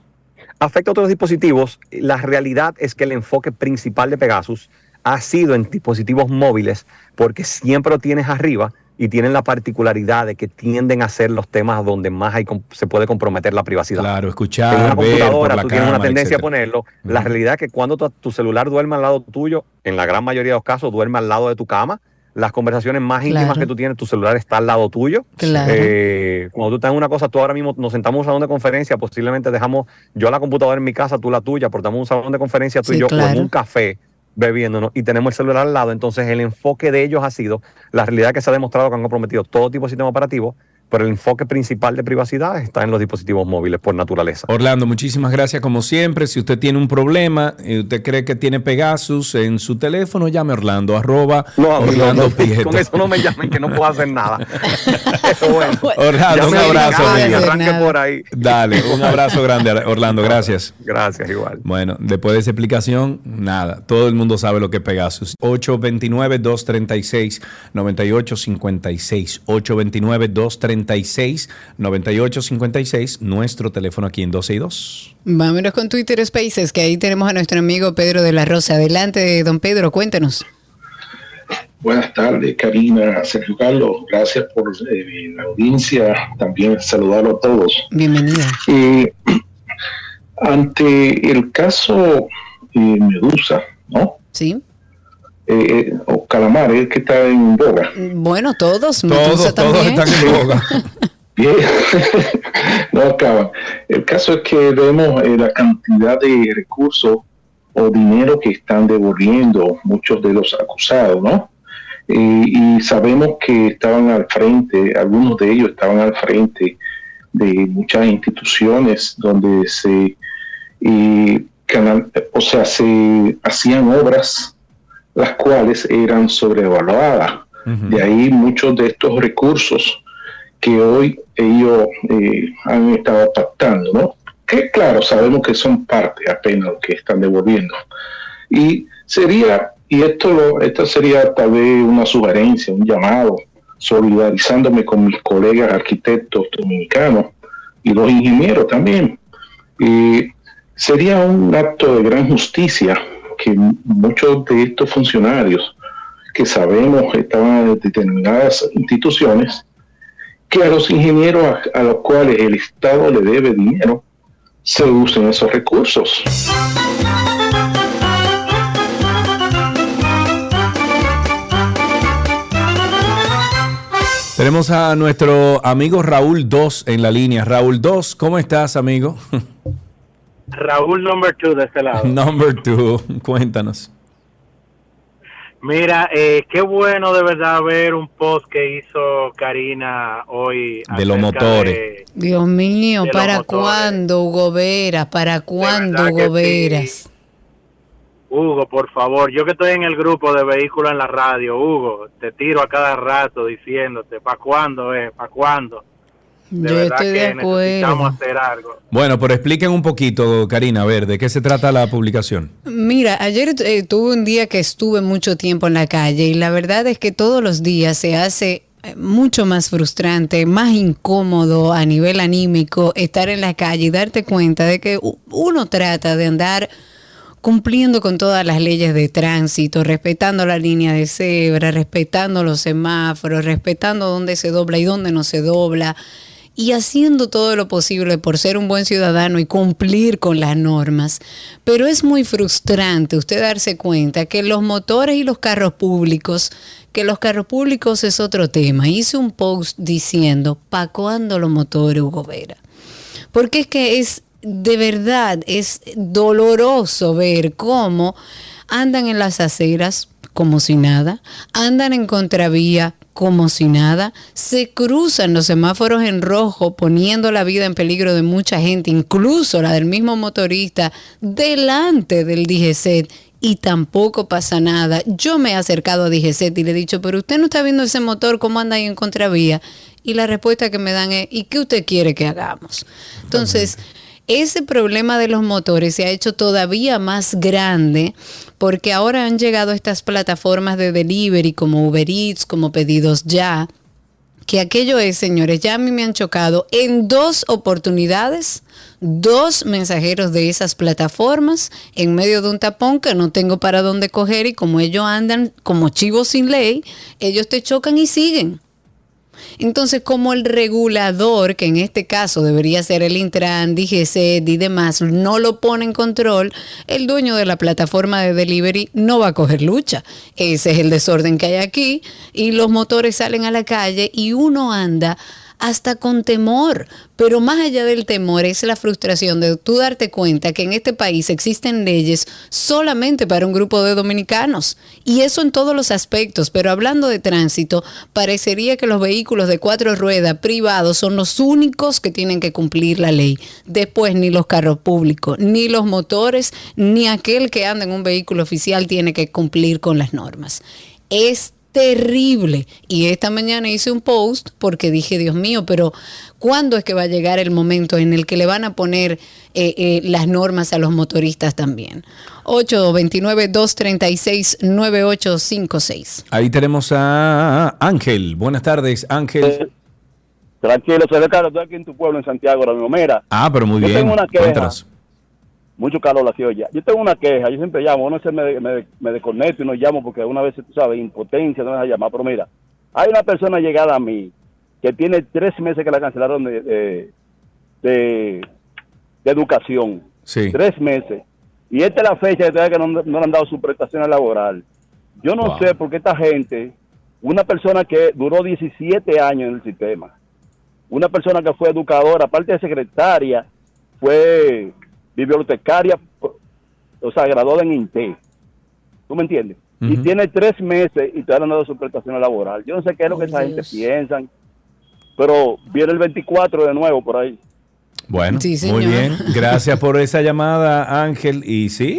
L: Afecta a otros dispositivos. La realidad es que el enfoque principal de Pegasus ha sido en dispositivos móviles porque siempre lo tienes arriba y tienen la particularidad de que tienden a ser los temas donde más hay, se puede comprometer la privacidad.
B: Claro, escuchar,
L: en una
B: ver
L: computadora
B: por la
L: tú tienes una tendencia
B: etcétera.
L: a ponerlo. La realidad es que cuando tu, tu celular duerme al lado tuyo, en la gran mayoría de los casos duerme al lado de tu cama. Las conversaciones más íntimas que tú tienes, tu celular está al lado tuyo.
C: Claro.
L: Eh, cuando tú estás en una cosa, tú ahora mismo nos sentamos en un salón de conferencia, posiblemente dejamos yo la computadora en mi casa, tú la tuya, portamos un salón de conferencia tú
C: Sí,
L: y yo, o en
C: claro.
L: un café bebiéndonos y tenemos el celular al lado. Entonces, el enfoque de ellos ha sido la realidad que se ha demostrado que han comprometido todo tipo de sistema operativo, pero el enfoque principal de privacidad está en los dispositivos móviles por naturaleza.
B: Orlando, muchísimas gracias como siempre. Si usted tiene un problema y usted cree que tiene Pegasus en su teléfono, llame a Orlando, arroba
L: No,
B: Orlando
L: no, con eso no me llamen que no puedo hacer nada. bueno,
B: Orlando, un abrazo,
L: arranque por ahí.
B: Dale, un abrazo grande, Orlando, gracias.
L: Gracias, igual.
B: Bueno, después de esa explicación, nada, todo el mundo sabe lo que es Pegasus. 829-236-9856. 829-236-9856, nuestro teléfono aquí en 12 y 2.
C: Vámonos con Twitter Spaces, que ahí tenemos a nuestro amigo Pedro de la Rosa. Adelante, don Pedro, cuéntenos.
M: Buenas tardes, Karina, Sergio Carlos. Gracias por eh, la audiencia. También saludarlo a todos.
C: Bienvenida.
M: Eh, ante el caso eh, Medusa, ¿no?
C: Sí.
M: Eh, o Calamares, que está en boga.
C: Bueno, todos.
M: Todos, todos
C: también.
M: están en boga. Bien, no acaban. El caso es que vemos eh, la cantidad de recursos o dinero que están devolviendo muchos de los acusados, ¿no? Eh, y sabemos que estaban al frente, algunos de ellos estaban al frente de muchas instituciones donde se, eh, canal- o sea, se hacían obras las cuales eran sobrevaluadas. De ahí muchos de estos recursos que hoy ellos eh, han estado pactando, ¿no? Que claro, sabemos que son parte apenas lo que están devolviendo. Y sería, y esto, lo, esto sería tal vez una sugerencia, un llamado, solidarizándome con mis colegas arquitectos dominicanos y los ingenieros también. Eh, sería un acto de gran justicia que muchos de estos funcionarios que sabemos estaban en determinadas instituciones, que a los ingenieros a, a los cuales el Estado le debe dinero, se usen esos recursos.
B: Tenemos a nuestro amigo Raúl 2 en la línea. Raúl 2, ¿cómo estás, amigo?
N: Raúl number two de este lado.
B: Number 2, cuéntanos.
N: Mira, eh, qué bueno de verdad ver un post que hizo Karina hoy.
B: De los motores.
N: de-
C: Dios mío, ¿para cuándo, Hugo Veras? ¿Para cuándo, Hugo Veras?
N: Hugo, por favor, yo que estoy en el grupo de vehículos en la radio, Hugo, te tiro a cada rato diciéndote, ¿para cuándo es? ¿Para cuándo? De
C: Yo
N: verdad
C: estoy de acuerdo.
N: necesitamos hacer algo.
B: Bueno, pero expliquen un poquito, Karina, a ver, ¿de qué se trata la publicación?
C: Mira, ayer eh, tuve un día que estuve mucho tiempo en la calle y la verdad es que todos los días se hace eh, mucho más frustrante, más incómodo a nivel anímico estar en la calle y darte cuenta de que u- uno trata de andar cumpliendo con todas las leyes de tránsito, respetando la línea de cebra, respetando los semáforos, respetando dónde se dobla y dónde no se dobla, y haciendo todo lo posible por ser un buen ciudadano y cumplir con las normas. Pero es muy frustrante usted darse cuenta que los motores y los carros públicos, que los carros públicos es otro tema. Hice un post diciendo, ¿pa' cuándo los motores, Hugo Vera? Porque es que es de verdad, es doloroso ver cómo andan en las aceras como si nada, andan en contravía como si nada, se cruzan los semáforos en rojo poniendo la vida en peligro de mucha gente, incluso la del mismo motorista, delante del DGCET y tampoco pasa nada. Yo me he acercado a DGCET y le he dicho, pero usted no está viendo ese motor, ¿cómo anda ahí en contravía? Y la respuesta que me dan es, ¿y qué usted quiere que hagamos? Entonces, ese problema de los motores se ha hecho todavía más grande porque ahora han llegado estas plataformas de delivery como Uber Eats, como Pedidos Ya, que aquello es, señores, ya a mí me han chocado en dos oportunidades, dos mensajeros de esas plataformas en medio de un tapón que no tengo para dónde coger y como ellos andan como chivos sin ley, ellos te chocan y siguen. Entonces, como el regulador, que en este caso debería ser el Intran, DGC y demás, no lo pone en control, el dueño de la plataforma de delivery no va a coger lucha. Ese es el desorden que hay aquí y los motores salen a la calle y uno anda hasta con temor. Pero más allá del temor es la frustración de tú darte cuenta que en este país existen leyes solamente para un grupo de dominicanos. Y eso en todos los aspectos. Pero hablando de tránsito, parecería que los vehículos de cuatro ruedas privados son los únicos que tienen que cumplir la ley. Después ni los carros públicos, ni los motores, ni aquel que anda en un vehículo oficial tiene que cumplir con las normas. Terrible. Y esta mañana hice un post porque dije, Dios mío, pero ¿cuándo es que va a llegar el momento en el que le van a poner eh, eh, las normas a los motoristas también? 829-236-9856.
B: Ahí tenemos a Ángel. Buenas tardes, Ángel.
O: Tranquilo, soy Carlos, estoy aquí en tu pueblo, en Santiago, la Mera.
B: Ah, pero muy
O: Yo
B: bien.
O: tengo una queja. Mucho calor la ciudad ya. Yo tengo una queja, yo siempre llamo, no sé, me, me, me desconecto y no llamo porque una vez, tú sabes, impotencia, no me deja llamar, pero mira, hay una persona llegada a mí que tiene tres meses que la cancelaron de, de, de- de educación.
B: Sí.
O: Tres meses. Y esta es la fecha de que no, no le han dado su prestación laboral. Yo no
B: Wow.
O: sé por qué esta gente, una persona que duró 17 años en el sistema, una persona que fue educadora, aparte de secretaria, fue bibliotecaria, o sea, graduada en INTE. ¿Tú me entiendes? Y tiene tres meses y todavía no han dado su prestación laboral. Yo no sé qué es lo que esa gente piensa, pero viene el 24 de nuevo por ahí.
B: Bueno,
C: Sí,
B: muy bien. Gracias por esa llamada, Ángel. Y sí,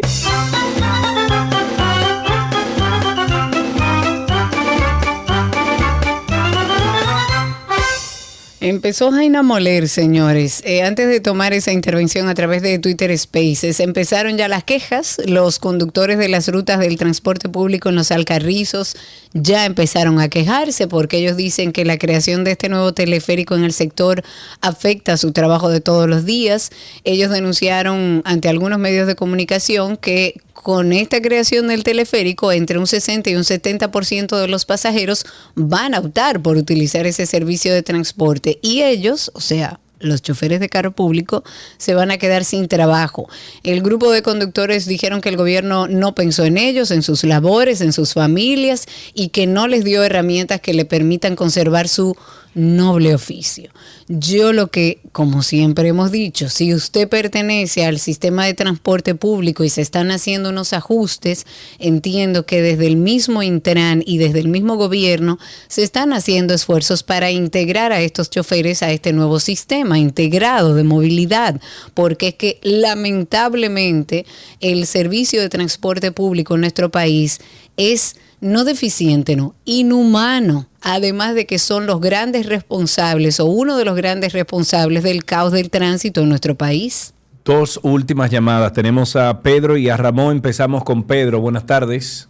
C: Empezó Jaina Moler, señores. Eh, antes de tomar esa intervención a través de Twitter Spaces, empezaron ya las quejas. Los conductores de las rutas del transporte público en los Alcarrizos ya empezaron a quejarse porque ellos dicen que la creación de este nuevo teleférico en el sector afecta su trabajo de todos los días. Ellos denunciaron ante algunos medios de comunicación que con esta creación del teleférico, entre un 60 y un 70% de los pasajeros van a optar por utilizar ese servicio de transporte y ellos, o sea, los choferes de carro público se van a quedar sin trabajo. El grupo de conductores dijeron que el gobierno no pensó en ellos, en sus labores, en sus familias y que no les dio herramientas que le permitan conservar su noble oficio. Yo lo que, como siempre hemos dicho, si usted pertenece al sistema de transporte público y se están haciendo unos ajustes, entiendo que desde el mismo Intran y desde el mismo gobierno se están haciendo esfuerzos para integrar a estos choferes a este nuevo sistema integrado de movilidad, porque es que lamentablemente el servicio de transporte público en nuestro país es no deficiente, no, inhumano, además de que son los grandes responsables o uno de los grandes responsables del caos del tránsito en nuestro país.
B: dos últimas llamadas. Tenemos a Pedro y a Ramón. Empezamos con Pedro. Buenas tardes.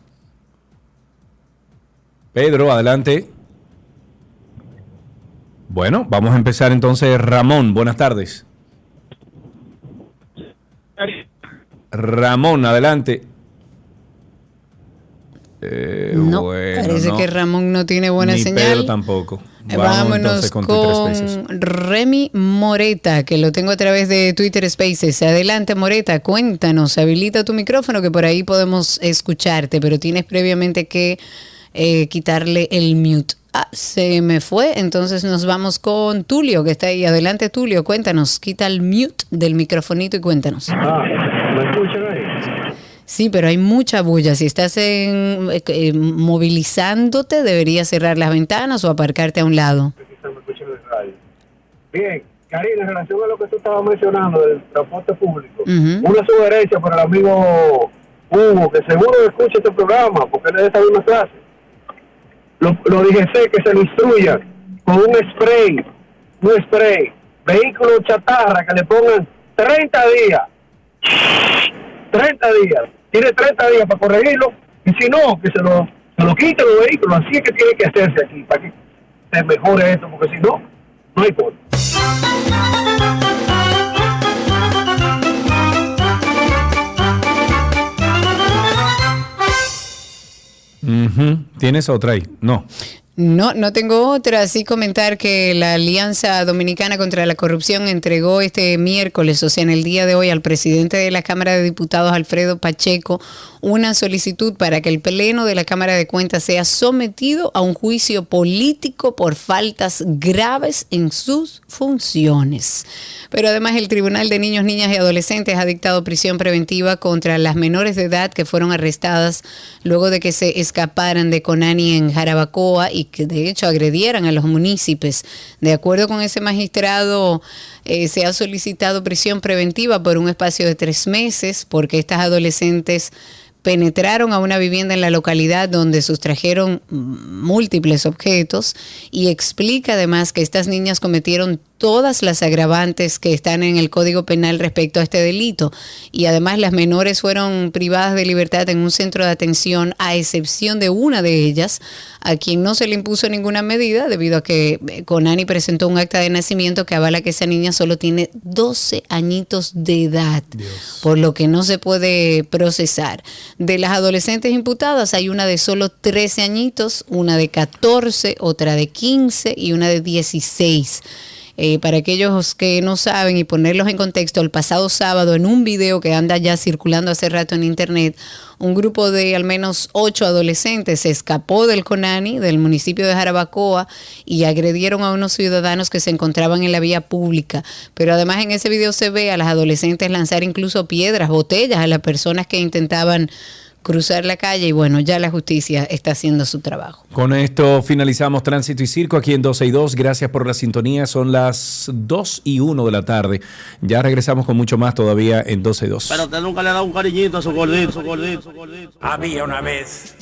B: Pedro, adelante. Bueno, vamos a empezar entonces. Ramón, buenas tardes. Ramón, adelante. Eh,
C: No,
B: bueno,
C: parece
B: no.
C: que Ramón no tiene buena
B: Ni
C: señal.
B: Pedro tampoco. Vamos
C: Vámonos
B: con.
C: Remy Moreta, que lo tengo a través de Twitter Spaces. Adelante, Moreta, cuéntanos, habilita tu micrófono que por ahí podemos escucharte, pero tienes previamente que eh, quitarle el mute. Ah, se me fue, entonces nos vamos con Tulio, que está ahí. Adelante, Tulio, cuéntanos, quita el mute del microfonito y cuéntanos.
P: ¿Me escuchan ahí?
C: Sí, pero hay mucha bulla. Si estás en, eh, eh, movilizándote, deberías cerrar las ventanas o aparcarte a un lado.
P: Bien, Karina, en relación a lo que tú estabas mencionando del transporte público, una sugerencia para el amigo Hugo, que seguro escucha este programa, porque él es de esa misma clase. Los lo DGC que se lo instruyan con un spray, un spray, vehículo chatarra que le pongan 30 días, 30 días, tiene 30 días para corregirlo, y si no, que se lo, se lo quiten los vehículos, así es que tiene que hacerse aquí, para que se mejore esto, porque si no, no hay forma.
B: Ujú. ¿Tienes otra ahí? No.
C: No, no tengo otra. Sí comentar que la Alianza Dominicana contra la Corrupción entregó este miércoles, o sea, en el día de hoy, al presidente de la Cámara de Diputados, Alfredo Pacheco, una solicitud para que el Pleno de la Cámara de Cuentas sea sometido a un juicio político por faltas graves en sus funciones. Pero además el Tribunal de Niños, Niñas y Adolescentes ha dictado prisión preventiva contra las menores de edad que fueron arrestadas luego de que se escaparan de Conani en Jarabacoa y que de hecho agredieran a los municipios. De acuerdo con ese magistrado, eh, se ha solicitado prisión preventiva por un espacio de tres meses porque estas adolescentes penetraron a una vivienda en la localidad donde sustrajeron múltiples objetos y explica además que estas niñas cometieron todas las agravantes que están en el Código Penal respecto a este delito y además las menores fueron privadas de libertad en un centro de atención a excepción de una de ellas a quien no se le impuso ninguna medida debido a que eh, Conani presentó un acta de nacimiento que avala que esa niña solo tiene 12 añitos de edad por lo que no se puede procesar. De las adolescentes imputadas hay una de solo 13 añitos, una de 14, otra de 15 y una de 16. Eh, para aquellos que no saben y ponerlos en contexto, el pasado sábado en un video que anda ya circulando hace rato en internet, un grupo de al menos ocho adolescentes se escapó del Conani, del municipio de Jarabacoa, y agredieron a unos ciudadanos que se encontraban en la vía pública. Pero además en ese video se ve a las adolescentes lanzar incluso piedras, botellas a las personas que intentaban cruzar la calle y bueno, ya la justicia está haciendo su trabajo.
B: Con esto finalizamos Tránsito y Circo aquí en 12 y 2. Gracias por la sintonía. Son las 2 y 1 de la tarde. Ya regresamos con mucho más todavía en 12 y 2.
Q: Pero usted nunca le ha dado un cariñito a su gordito, su gordito, su gordito.
R: Había una vez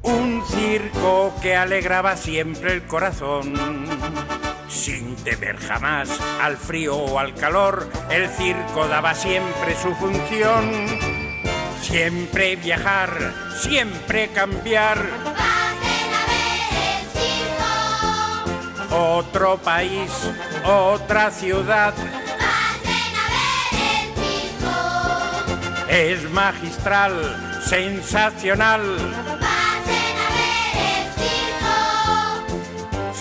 R: un circo que alegraba siempre el corazón. Sin temer jamás al frío o al calor, el circo daba siempre su función. Siempre viajar, siempre cambiar. Otro país, otra ciudad. Es magistral, sensacional.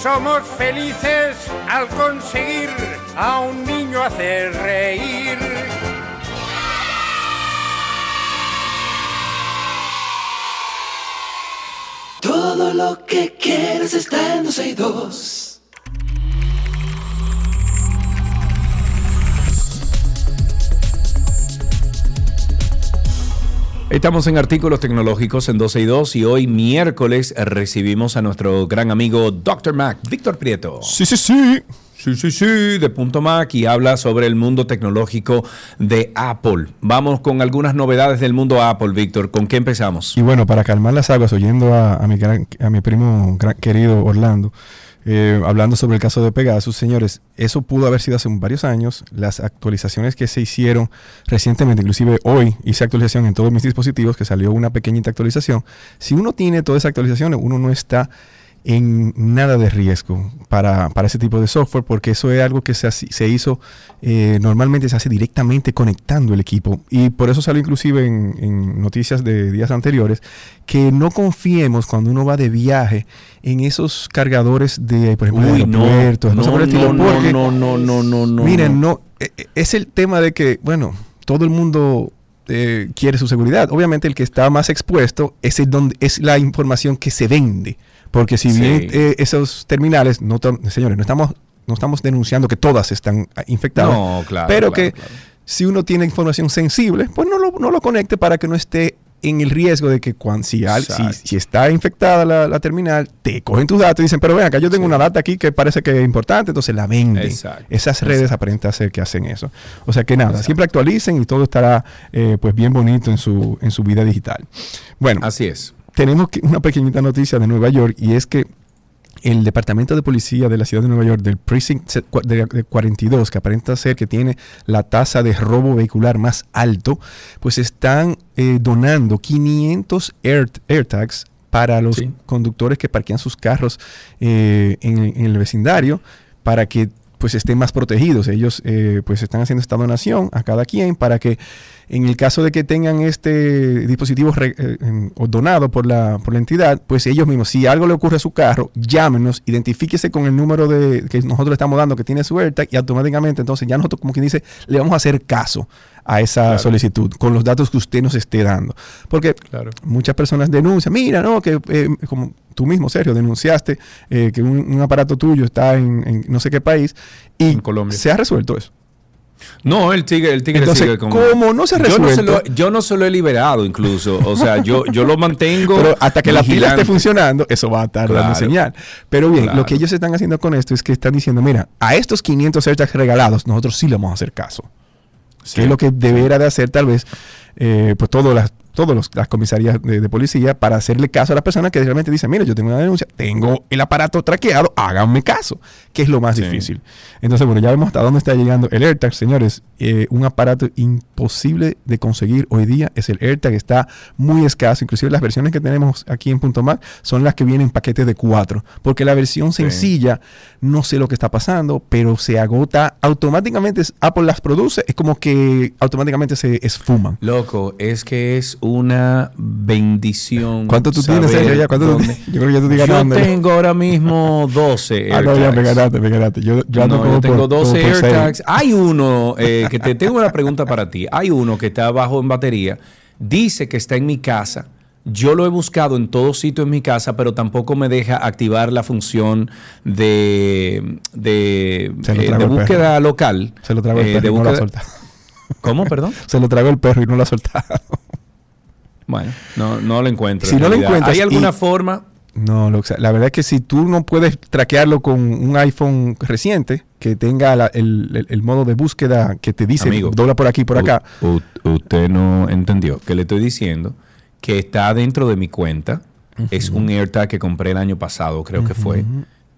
R: Somos felices al conseguir a un niño hacer reír.
D: Todo lo que quieres está en 12 y 2.
B: Estamos en artículos tecnológicos en 12 y 2 y hoy miércoles recibimos a nuestro gran amigo Dr. Mac, Víctor Prieto.
S: Sí, sí, sí.
B: Sí, sí, sí, de Punto Mac y habla sobre el mundo tecnológico de Apple. Vamos con algunas novedades del mundo Apple, Víctor. ¿Con qué empezamos?
S: Y bueno, para calmar las aguas, oyendo a, mi, gran- a mi primo gran- querido Orlando, eh, hablando sobre el caso de Pegasus, señores, eso pudo haber sido hace varios años. Las actualizaciones que se hicieron recientemente, inclusive hoy hice actualización en todos mis dispositivos, que salió una pequeñita actualización. Si uno tiene todas esas actualizaciones, uno no está en nada de riesgo para, para ese tipo de software, porque eso es algo que se, se hizo, eh, normalmente se hace directamente conectando el equipo. Y por eso salió inclusive en, en noticias de días anteriores, que no confiemos cuando uno va de viaje en esos cargadores de, por ejemplo, de
B: Uy, no,
S: aeropuertos, cosas
B: no,
S: por el estilo,
B: no,
S: porque,
B: no, no, no, no, no,
S: Miren,
B: no.
S: no, eh, eh, es el tema de que, bueno, todo el mundo eh, quiere su seguridad. Obviamente el que está más expuesto es, el donde, es la información que se vende. Porque si bien eh, esos terminales, no señores, no estamos, no estamos denunciando que todas están ah, infectadas.
B: No, claro,
S: Pero
B: claro,
S: que si uno tiene información sensible, pues no lo, no lo conecte para que no esté en el riesgo de que cuando, si, al- si,
B: Exacto.
S: si está infectada la, la terminal, te cogen tus datos y dicen, pero ven acá, yo tengo una data aquí que parece que es importante, entonces la venden.
B: Exacto.
S: Esas redes aparentan ser que hacen eso. O sea que nada, siempre actualicen y todo estará eh, pues bien bonito en su, en su vida digital. Bueno,
B: Así es.
S: Tenemos que- una pequeñita noticia de Nueva York y es que el Departamento de Policía de la Ciudad de Nueva York, del Precinct de, de 42, que aparenta ser que tiene la tasa de robo vehicular más alto, pues están eh, donando 500 Air- AirTags para los conductores que parquean sus carros eh, en, en el vecindario para que pues estén más protegidos. Ellos eh, pues están haciendo esta donación a cada quien para que en el caso de que tengan este dispositivo re- eh, donado por la, por la entidad, pues ellos mismos, si algo le ocurre a su carro, llámenos, identifíquese con el número de que nosotros le estamos dando que tiene su AirTag y automáticamente entonces ya nosotros como quien dice, le vamos a hacer caso a esa solicitud con los datos que usted nos esté dando. Porque muchas personas denuncian, mira, no, que eh, como tú mismo, Sergio, denunciaste eh, que un, un aparato tuyo está en, en no sé qué país y se ha resuelto eso.
B: No, el tigre, el tigre
S: Entonces,
B: sigue con...
S: ¿cómo no se ha
B: Yo no se,
S: resuelto?
B: lo, yo no se lo he liberado incluso. O sea, yo, yo lo mantengo...
S: Pero hasta que la pila esté funcionando, eso va a dando
B: Claro.
S: señal. Pero bien,
B: Claro.
S: lo que ellos están haciendo con esto es que están diciendo, mira, a estos 500 AirTags regalados, nosotros sí le vamos a hacer caso. Que es lo que deberá de hacer tal vez eh, pues todas las todas las comisarías de, de policía para hacerle caso a la persona que realmente dice, mira, yo tengo una denuncia, tengo el aparato traqueado, háganme caso, que es lo más difícil. Entonces, bueno, ya vemos hasta dónde está llegando el AirTag, señores. Eh, un aparato imposible de conseguir hoy día es el AirTag, está muy escaso. Inclusive las versiones que tenemos aquí en Punto Mac son las que vienen en paquetes de cuatro, porque la versión sencilla, no sé lo que está pasando, pero se agota automáticamente. Apple las produce, es como que automáticamente se esfuman.
B: Loco, es que es una bendición.
S: ¿Cuánto tú tienes, Sergio, ya? ¿Cuánto tú
B: dónde-
S: tienes? Yo creo que ya tú estoy
B: Yo
S: ganando.
B: tengo ahora mismo 12
S: Ah, no, ya me ganaste, me ganaste. Yo, yo
B: No, yo tengo
S: por-
B: 12
S: como por seis.
B: AirTags. Hay uno eh, que te tengo una pregunta para ti. Hay uno que está abajo en batería. Dice que está en mi casa. Yo lo he buscado en todo sitio en mi casa, pero tampoco me deja activar la función de, eh, de búsqueda local.
S: Se lo tragó el
B: eh,
S: perro y no lo ha
B: búsqueda-
S: soltado.
B: ¿Cómo, perdón?
S: Se lo tragó el perro y no lo ha soltado.
B: Bueno, no, no lo encuentro.
S: Si
B: en
S: no lo encuentras
B: ¿Hay alguna
S: y-
B: forma?
S: No, lo- la verdad es que si tú no puedes traquearlo con un iPhone reciente que tenga la- el, el- el modo de búsqueda que te dice
B: Amigo,
S: dobla por aquí por acá.
B: U- usted no entendió que le estoy diciendo que está dentro de mi cuenta. Es un AirTag que compré el año pasado, creo que fue.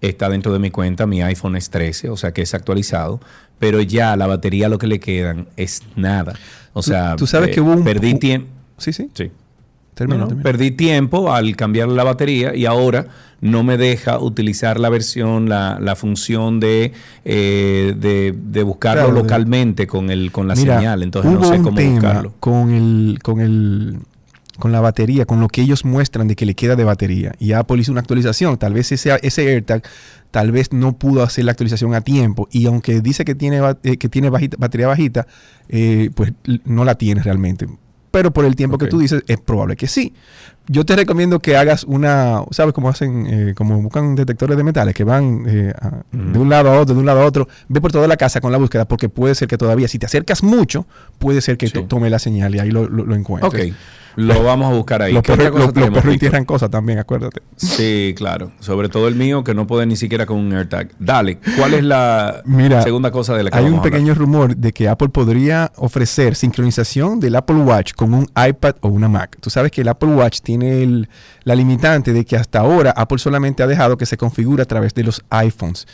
B: Está dentro de mi cuenta, mi iPhone es 13, o sea que es actualizado, pero ya la batería lo que le quedan es nada. O sea,
S: tú sabes
B: eh,
S: que hubo un-
B: perdí tiempo.
S: Sí, sí.
B: Sí.
S: Termina,
B: No, no. Perdí tiempo al cambiar la batería y ahora no me deja utilizar la versión, la, la función de, eh, de, de buscarlo
S: Claro,
B: localmente con el con la
S: Mira,
B: señal. Entonces no sé cómo buscarlo.
S: Con el, con el con la batería, con lo que ellos muestran de que le queda de batería. Y Apple hizo una actualización. Tal vez ese, ese AirTag tal vez no pudo hacer la actualización a tiempo. Y aunque dice que tiene, eh, que tiene bajita- batería bajita, eh, pues no la tiene realmente. Pero por el tiempo que tú dices, es probable que sí. Yo te recomiendo que hagas una, ¿sabes cómo hacen? Eh, como buscan detectores de metales que van eh, a- de un lado a otro, de un lado a otro. Ve por toda la casa con la búsqueda porque puede ser que todavía, si te acercas mucho, puede ser que to- tome la señal y ahí lo, lo, lo encuentres.
B: Ok, lo vamos a buscar ahí.
S: Los
B: ¿Qué otra
S: perros,
B: cosa
S: los- perros cosas también, acuérdate.
B: Sí, claro. Sobre todo el mío que no puede ni siquiera con un AirTag. Dale, ¿cuál es la
S: Mira,
B: segunda cosa de la que
S: hay
B: vamos
S: un
B: a
S: pequeño rumor de que Apple podría ofrecer sincronización del Apple Watch con un iPad o una Mac. Tú sabes que el Apple Watch tiene el- la limitante de que hasta ahora Apple solamente ha dejado que se configure a través de los iPhones.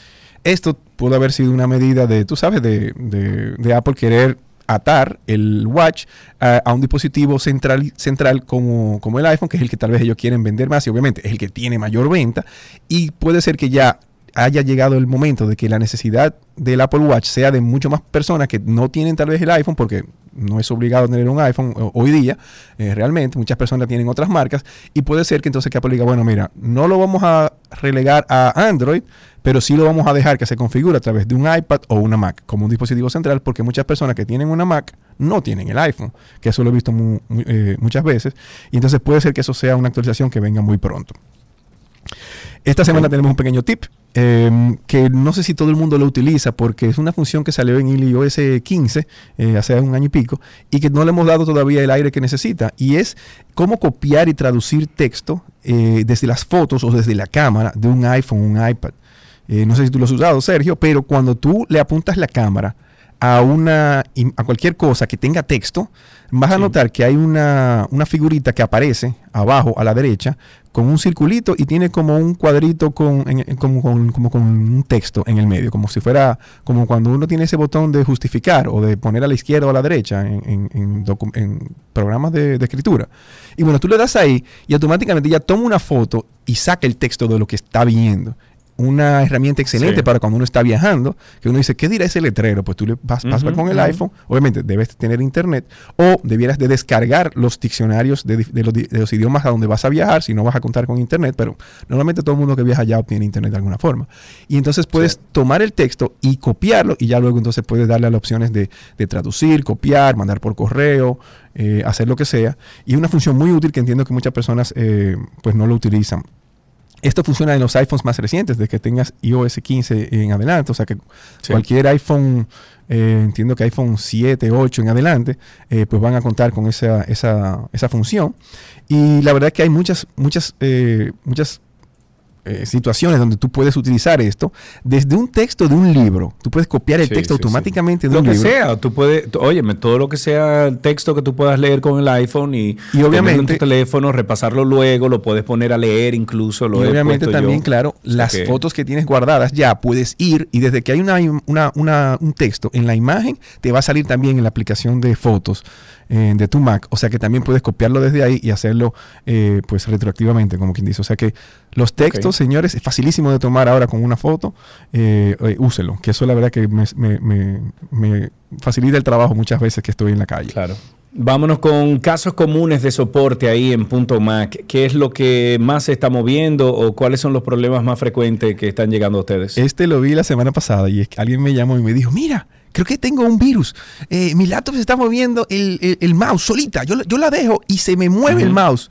S: Esto pudo haber sido una medida de, tú sabes, de, de- de Apple querer atar el watch a, a un dispositivo central, central como, como el iPhone, que es el que tal vez ellos quieren vender más y obviamente es el que tiene mayor venta. Y puede ser que ya haya llegado el momento de que la necesidad del Apple Watch sea de mucho más personas que no tienen tal vez el iPhone, porque no es obligado tener un iPhone o- hoy día, eh, realmente, muchas personas tienen otras marcas, y puede ser que entonces que Apple diga, bueno, mira, no lo vamos a relegar a Android, pero sí lo vamos a dejar que se configure a través de un iPad o una Mac, como un dispositivo central, porque muchas personas que tienen una Mac no tienen el iPhone, que eso lo he visto eh, muchas veces, y entonces puede ser que eso sea una actualización que venga muy pronto. Esta semana tenemos un pequeño tip eh, que no sé si todo el mundo lo utiliza porque es una función que salió en iOS 15 eh, hace un año y pico y que no le hemos dado todavía el aire que necesita y es cómo copiar y traducir texto eh, desde las fotos o desde la cámara de un iPhone, un iPad. Eh, no sé si tú lo has usado, Sergio, pero cuando tú le apuntas la cámara a una a cualquier cosa que tenga texto, vas a notar que hay una, una figurita que aparece abajo a la derecha con un circulito y tiene como un cuadrito con, en- como, con, como con un texto en el medio, como si fuera como cuando uno tiene ese botón de justificar o de poner a la izquierda o a la derecha en, en programas de, de escritura. Y bueno, tú le das ahí y automáticamente ya toma una foto y saca el texto de lo que está viendo una herramienta excelente
B: Sí.
S: para cuando uno está viajando, que uno dice, ¿qué dirá ese letrero? Pues tú le vas, vas
B: Ujú,
S: con el iPhone, obviamente debes tener internet, o debieras de descargar los diccionarios de, los, di- de los idiomas a donde vas a viajar, si no vas a contar con internet, pero normalmente todo el mundo que viaja ya obtiene internet de alguna forma. Y entonces puedes tomar el texto y copiarlo, y ya luego entonces puedes darle a las opciones de, de traducir, copiar, mandar por correo, eh, hacer lo que sea. Y es una función muy útil que entiendo que muchas personas eh, pues no lo utilizan. Esto funciona en los iPhones más recientes, de que tengas iOS 15 en adelante, o sea que
B: Sí.
S: cualquier iPhone, eh, entiendo que iPhone 7, 8 en adelante, eh, pues van a contar con esa, esa, esa función. Y la verdad es que hay muchas, muchas, eh, muchas eh, situaciones donde tú puedes utilizar esto desde un texto de un libro. Tú puedes copiar el
B: Sí,
S: texto
B: sí, sí.
S: automáticamente de
B: Lo
S: un
B: que
S: libro.
B: sea, tú puedes, tú- óyeme, todo lo que sea el texto que tú puedas leer con el iPhone y, tenerlo
S: obviamente-
B: en tu teléfono, repasarlo luego, lo puedes poner a leer incluso. Lo
S: y obviamente también,
B: yo.
S: claro, las
B: que-
S: fotos que tienes guardadas ya puedes ir y desde que hay una- una- un texto en la imagen, te va a salir también en la aplicación de fotos eh, de tu Mac. O sea que también puedes copiarlo desde ahí y hacerlo eh, pues retroactivamente, como quien dice. O sea que los textos, señores, es facilísimo de tomar ahora con una foto. Eh, eh, úselo, que eso la verdad que me, me- me- me facilita el trabajo muchas veces que estoy en la calle.
B: Claro. Vámonos con casos comunes de soporte ahí en Punto Mac. ¿Qué es lo que más se está moviendo o cuáles son los problemas más frecuentes que están llegando a ustedes?
S: Este lo vi la semana pasada y es que alguien me llamó y me dijo, mira, creo que tengo un virus. Eh, mi laptop se está moviendo el, el- el mouse solita. Yo, la- yo la dejo y se me mueve el mouse.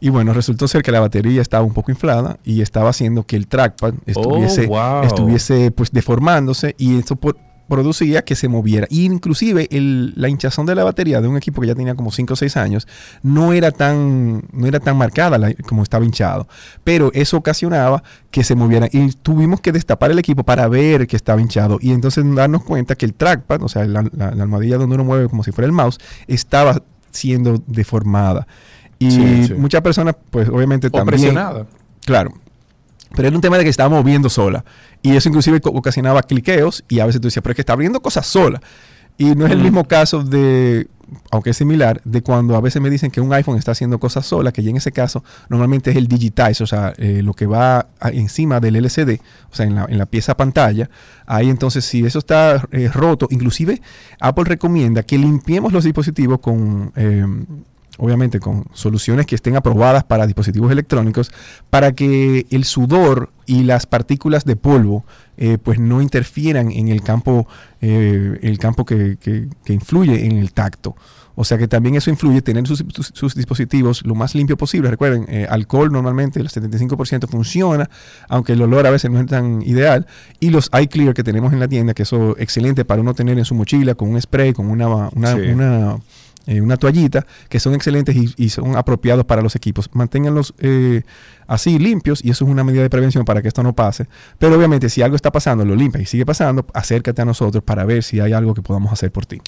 S: Y bueno, resultó ser que la batería estaba un poco inflada y estaba haciendo que el trackpad estuviese,
B: wow.
S: estuviese pues deformándose y esto por- producía que se moviera. Y inclusive el- la hinchazón de la batería de un equipo que ya tenía como 5 o 6 años no era tan, no era tan marcada la- como estaba hinchado. Pero eso ocasionaba que se moviera. Y tuvimos que destapar el equipo para ver que estaba hinchado. Y entonces darnos cuenta que el trackpad, o sea, la, la- la almohadilla donde uno mueve como si fuera el mouse, estaba siendo deformada. Y
B: Sí, sí.
S: muchas personas, pues obviamente
B: O
S: también...
B: presionada.
S: Claro. Pero era un tema de que estaba moviendo sola. Y eso inclusive ocasionaba cliqueos y a veces tú decías, pero es que está abriendo cosas sola. Y no es el mismo caso de, aunque es similar, de cuando a veces me dicen que un iPhone está haciendo cosas sola, que ya en ese caso normalmente es el digitize, o sea, eh, lo que va a- encima del LCD, o sea, en la, en la pieza pantalla. Ahí entonces, si eso está eh, roto, inclusive Apple recomienda que limpiemos los dispositivos con... eh, obviamente con soluciones que estén aprobadas para dispositivos electrónicos, para que el sudor y las partículas de polvo eh, pues no interfieran en el campo, eh, el campo que, que- que influye en el tacto. O sea que también eso influye tener sus, sus- sus dispositivos lo más limpio posible. Recuerden, eh, alcohol normalmente el 75% funciona, aunque el olor a veces no es tan ideal. Y los iClear que tenemos en la tienda, que eso es excelente para uno tener en su mochila con un spray, con una, una,
B: Sí.
S: una eh, una toallita, que son excelentes y, son apropiados para los equipos. Manténganlos eh, así limpios y eso es una medida de prevención para que esto no pase. Pero obviamente si algo está pasando, lo limpia y sigue pasando, acércate a nosotros para ver si hay algo que podamos hacer por ti.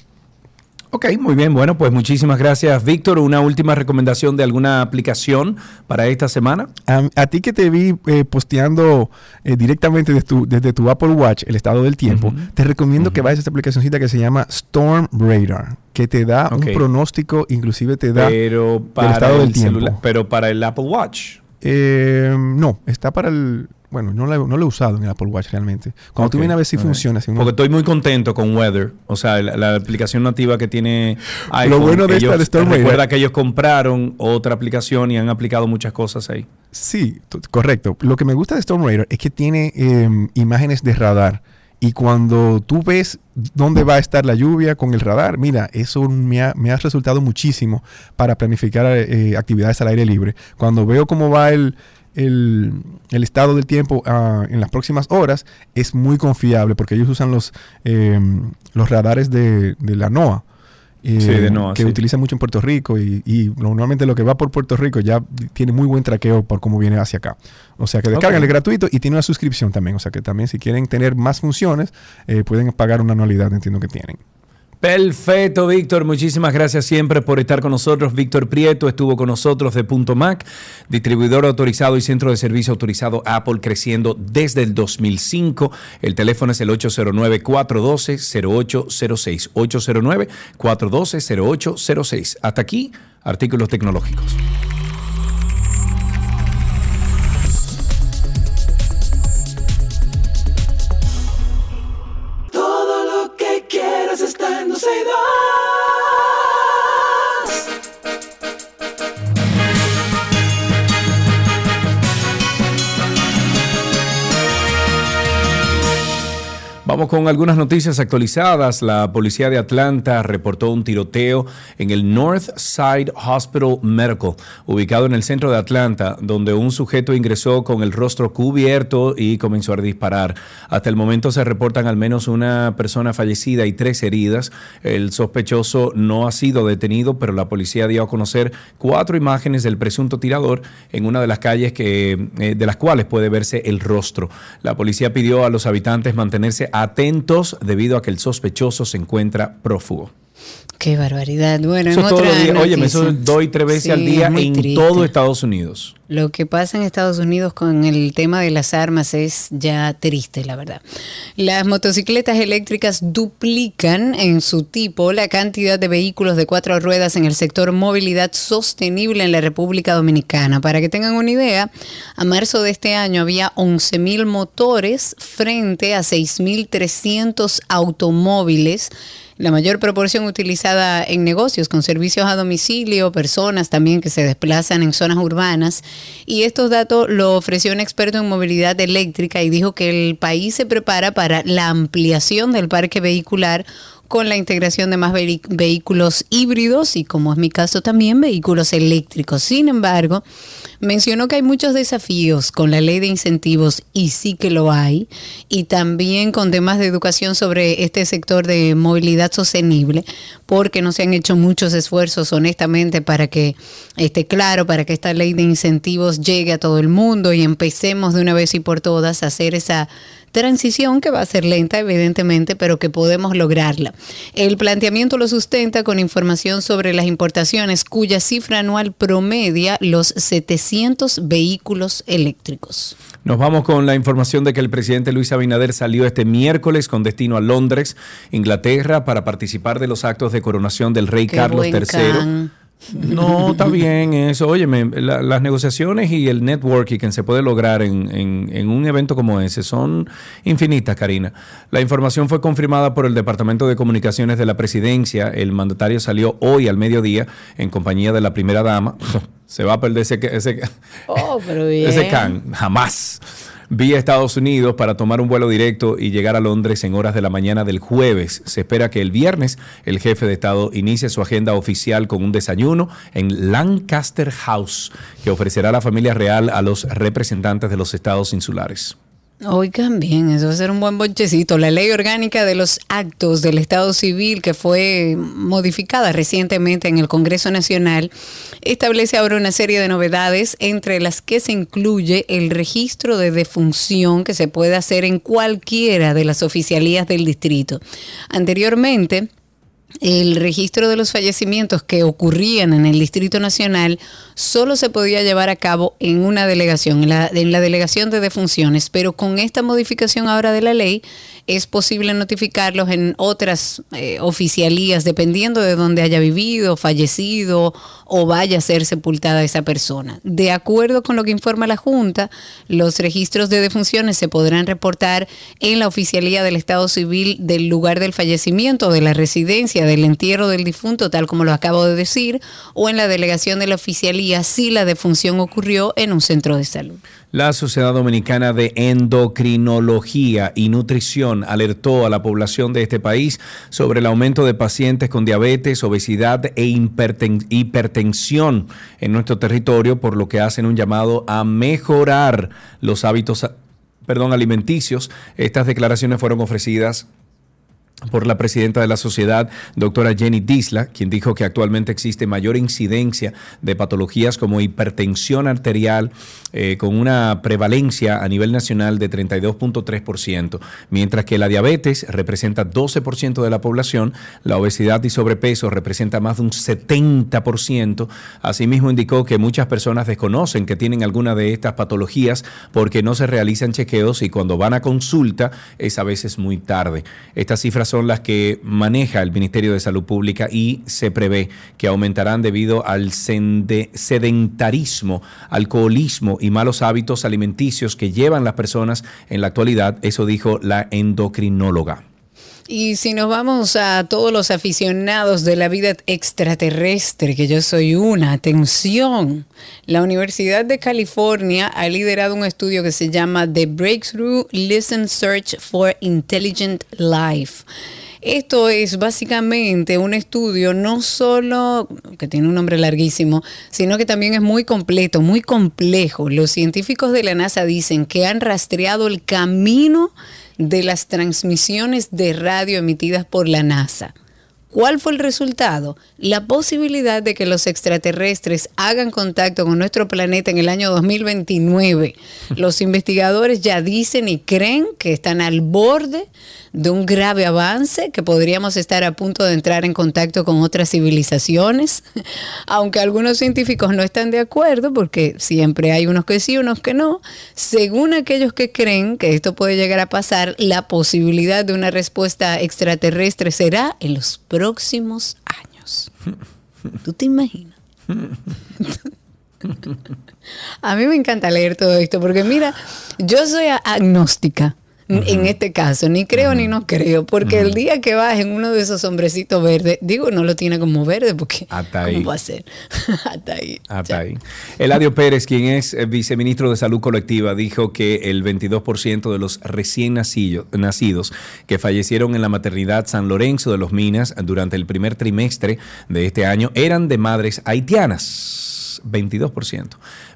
B: Ok, muy bien. Bueno, pues muchísimas gracias, Víctor. Una última recomendación de alguna aplicación para esta semana.
S: A, a ti que te vi eh, posteando eh, directamente desde tu, desde tu Apple Watch el estado del tiempo, te recomiendo que vayas a esta aplicacioncita que se llama Storm Radar, que te da un pronóstico, inclusive te da
B: Pero para
S: estado
B: el
S: del tiempo.
B: pero para el Apple Watch.
S: Eh, no, está para el... Bueno, no lo, he- no lo he usado en el Apple Watch realmente. Cuando tú vienes a ver si funciona. si uno-
B: Porque estoy muy contento con Weather, o sea, la, la aplicación nativa que tiene iPhone.
S: bueno de esta
B: ellos-
S: de Storm
B: Recuerda que ellos compraron otra aplicación y han aplicado muchas cosas ahí.
S: Sí, correcto. Lo que me gusta de Storm Radar es que tiene eh, imágenes de radar. Y cuando tú ves dónde va a estar la lluvia con el radar, mira, eso me ha, me ha resultado muchísimo para planificar eh, actividades al aire libre. Cuando veo cómo va el, el, el estado del tiempo ah, en las próximas horas, es muy confiable porque ellos usan los, eh, los radares de, de la NOAA. eh,
B: Sí, de NOAA,
S: que
B: sí.
S: utiliza mucho en Puerto Rico y, y normalmente lo que va por Puerto Rico ya tiene muy buen traqueo por cómo viene hacia acá. O sea que descargan
B: Ok.
S: es gratuito y tiene una suscripción también. O sea que también si quieren tener más funciones, eh, pueden pagar una anualidad, entiendo que tienen.
B: Perfecto, Víctor. Muchísimas gracias siempre por estar con nosotros. Víctor Prieto estuvo con nosotros de Punto Mac, distribuidor autorizado y centro de servicio autorizado Apple, creciendo desde el 2005. El teléfono es el 809-412-0806. 809-412-0806. Hasta aquí, artículos tecnológicos. Con algunas noticias actualizadas. La policía de Atlanta reportó un tiroteo en el North Side Hospital Medical, ubicado en el centro de Atlanta, donde un sujeto ingresó con el rostro cubierto y comenzó a disparar. Hasta el momento se reportan al menos una persona fallecida y tres heridas. El sospechoso no ha sido detenido, pero la policía dio a conocer cuatro imágenes del presunto tirador en una de las calles que, eh, de las cuales puede verse el rostro. La policía pidió a los habitantes mantenerse atentos debido a que el sospechoso se encuentra prófugo.
C: Qué barbaridad. Bueno,
B: Eso
C: en otra
B: días. Oye, eso
C: noticia.
B: doy tres veces
C: Sí,
B: al día en
C: triste.
B: todo Estados Unidos.
C: Lo que pasa en Estados Unidos con el tema de las armas es ya triste, la verdad. Las motocicletas eléctricas duplican en su tipo la cantidad de vehículos de cuatro ruedas en el sector movilidad sostenible en la República Dominicana. Para que tengan una idea, a marzo de este año había 11.000 motores frente a 6.300 automóviles la mayor proporción utilizada en negocios con servicios a domicilio, personas también que se desplazan en zonas urbanas. Y estos datos lo ofreció un experto en movilidad eléctrica y dijo que el país se prepara para la ampliación del parque vehicular con la integración de más vehículos híbridos y, como es mi caso también, vehículos eléctricos. Sin embargo, mencionó que hay muchos desafíos con la ley de incentivos y sí que lo hay, y también con temas de educación sobre este sector de movilidad sostenible, porque no se han hecho muchos esfuerzos honestamente para que esté claro, para que esta ley de incentivos llegue a todo el mundo y empecemos de una vez y por todas a hacer esa transición que va a ser lenta evidentemente, pero que podemos lograrla. El planteamiento lo sustenta con información sobre las importaciones cuya cifra anual promedia los 700 vehículos eléctricos.
B: Nos vamos con la información de que el presidente Luis Abinader salió este miércoles con destino a Londres, Inglaterra, para participar de los actos de coronación del rey
C: Qué
B: Carlos III.
C: can.
B: No, está bien eso. Óyeme, la- las negociaciones y el networking que se puede lograr en, en- en un evento como ese son infinitas, Karina. La información fue confirmada por el Departamento de Comunicaciones de la Presidencia. El mandatario salió hoy al mediodía en compañía de la primera dama. Se va a perder ese, ese,
C: Oh, pero bien.
B: ese can, jamás. Vía Estados Unidos para tomar un vuelo directo y llegar a Londres en horas de la mañana del jueves. Se espera que el viernes el jefe de Estado inicie su agenda oficial con un desayuno en Lancaster House que ofrecerá la familia real a los representantes de los estados insulares.
C: Oigan bien, eso va a ser un buen bonchecito. La ley orgánica de los actos del Estado Civil, que fue modificada recientemente en el Congreso Nacional, establece ahora una serie de novedades, entre las que se incluye el registro de defunción que se puede hacer en cualquiera de las oficialías del distrito. Anteriormente, el registro de los fallecimientos que ocurrían en el Distrito Nacional solo se podía llevar a cabo en una delegación, en la, en la delegación de defunciones, pero con esta modificación ahora de la ley es posible notificarlos en otras eh, oficialías, dependiendo de dónde haya vivido, fallecido o vaya a ser sepultada esa persona. De acuerdo con lo que informa la Junta, los registros de defunciones se podrán reportar en la oficialía del Estado Civil del lugar del fallecimiento, de la residencia, del entierro del difunto, tal como lo acabo de decir, o en la delegación de la oficialía si la defunción ocurrió en un centro de salud.
B: La Sociedad Dominicana de Endocrinología y Nutrición alertó a la población de este país sobre el aumento de pacientes con diabetes, obesidad e hiperten- hipertensión en nuestro territorio, por lo que hacen un llamado a mejorar los hábitos perdón, alimenticios. Estas declaraciones fueron ofrecidas por la presidenta de la sociedad, doctora Jenny Disla, quien dijo que actualmente existe mayor incidencia de patologías como hipertensión arterial, eh, con una prevalencia a nivel nacional de 32.3%, mientras que la diabetes representa 12% de la población, la obesidad y sobrepeso representa más de un 70%. Asimismo, indicó que muchas personas desconocen que tienen alguna de estas patologías porque no se realizan chequeos y cuando van a consulta es a veces muy tarde. Estas cifras son las que maneja el Ministerio de Salud Pública y se prevé que aumentarán debido al sedentarismo, alcoholismo y malos hábitos alimenticios que llevan las personas en la actualidad. Eso dijo la endocrinóloga.
C: Y si nos vamos a todos los aficionados de la vida extraterrestre, que yo soy una, atención, la Universidad de California ha liderado un estudio que se llama The Breakthrough Listen Search for Intelligent Life. Esto es básicamente un estudio no solo que tiene un nombre larguísimo, sino que también es muy completo, muy complejo. Los científicos de la NASA dicen que han rastreado el camino de las transmisiones de radio emitidas por la NASA. ¿Cuál fue el resultado? La posibilidad de que los extraterrestres hagan contacto con nuestro planeta en el año 2029. Los investigadores ya dicen y creen que están al borde de un grave avance, que podríamos estar a punto de entrar en contacto con otras civilizaciones, aunque algunos científicos no están de acuerdo, porque siempre hay unos que sí, unos que no. Según aquellos que creen que esto puede llegar a pasar, la posibilidad de una respuesta extraterrestre será en los próximos años. ¿Tú te imaginas? A mí me encanta leer todo esto porque mira, yo soy En este caso, ni creo ni no creo, porque el día que vas en uno de esos hombrecitos verdes, digo, no lo tiene como verde, porque
B: Hasta
C: ¿cómo
B: ahí.
C: va a ser? Hasta ahí.
B: Hasta ahí. Eladio Pérez, quien es eh, viceministro de Salud Colectiva, dijo que el 22% de los recién nacido- nacidos que fallecieron en la maternidad San Lorenzo de los Minas durante el primer trimestre de este año eran de madres haitianas. 22%.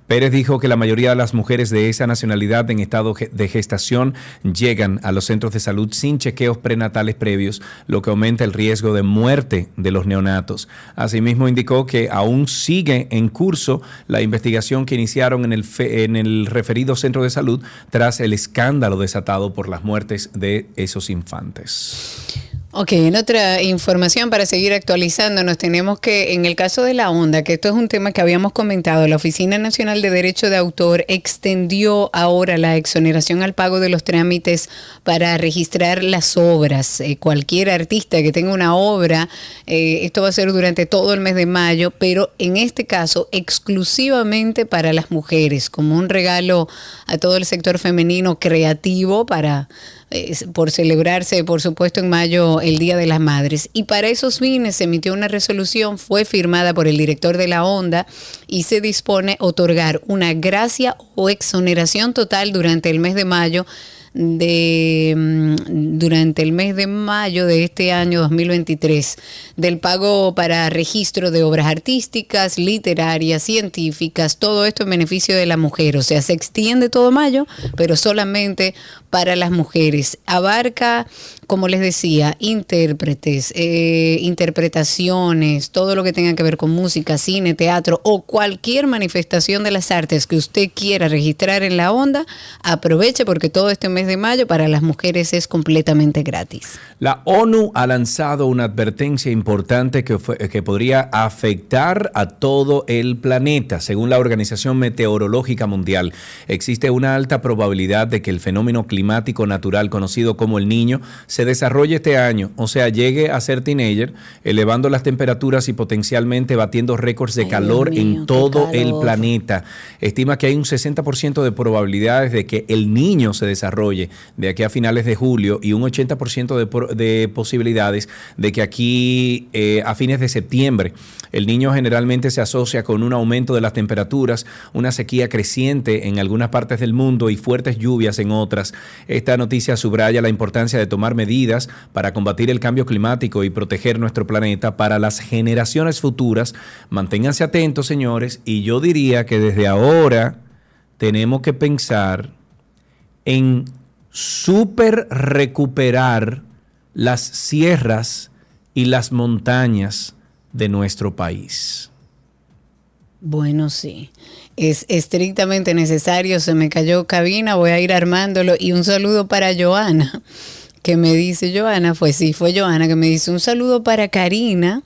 B: Pérez dijo que la mayoría de las mujeres de esa nacionalidad en estado de gestación llegan a los centros de salud sin chequeos prenatales previos, lo que aumenta el riesgo de muerte de los neonatos. Asimismo, indicó que aún sigue en curso la investigación que iniciaron en el referido centro de salud tras el escándalo desatado por las muertes de esos infantes.
C: Ok, en otra información para seguir actualizándonos, tenemos que en el caso de la onda, que esto es un tema que habíamos comentado, la Oficina Nacional de Derecho de Autor extendió ahora la exoneración al pago de los trámites para registrar las obras. Eh, cualquier artista que tenga una obra, eh, esto va a ser durante todo el mes de mayo, pero en este caso exclusivamente para las mujeres, como un regalo a todo el sector femenino creativo para por celebrarse, por supuesto, en mayo el Día de las Madres. Y para esos fines se emitió una resolución, fue firmada por el director de la ONDA y se dispone otorgar una gracia o exoneración total durante el mes de mayo de mm, durante el mes de mayo de este año 2023 del pago para registro de obras artísticas, literarias, científicas, todo esto en beneficio de la mujer, o sea, se extiende todo mayo, pero solamente para las mujeres. Abarca, como les decía, intérpretes, eh, interpretaciones, todo lo que tenga que ver con música, cine, teatro o cualquier manifestación de las artes que usted quiera registrar en la onda, aproveche porque todo este mes de mayo para las mujeres es completamente gratis.
B: La ONU ha lanzado una advertencia importante que, fue- que podría afectar a todo el planeta. Según la Organización Meteorológica Mundial, existe una alta probabilidad de que el fenómeno climático natural conocido como el niño se desarrolle este año, o sea, llegue a ser teenager, elevando las temperaturas y potencialmente batiendo récords de calor en todo el planeta. Estima que hay un 60% de probabilidades de que el niño se desarrolle de aquí a finales de julio y un 80% de, de posibilidades de que aquí Eh, a fines de septiembre. El niño generalmente se asocia con un aumento de las temperaturas, una sequía creciente en algunas partes del mundo y fuertes lluvias en otras. Esta noticia subraya la importancia de tomar medidas para combatir el cambio climático y proteger nuestro planeta para las generaciones futuras. Manténganse atentos, señores, y yo diría que desde ahora tenemos que pensar en super recuperar las sierras y las montañas de nuestro país.
C: Bueno, sí. Es estrictamente necesario. Se me cayó cabina, voy a ir armándolo. Y un saludo para Joana, que me dice, Joana, pues sí, fue Joana, que me dice un saludo para Karina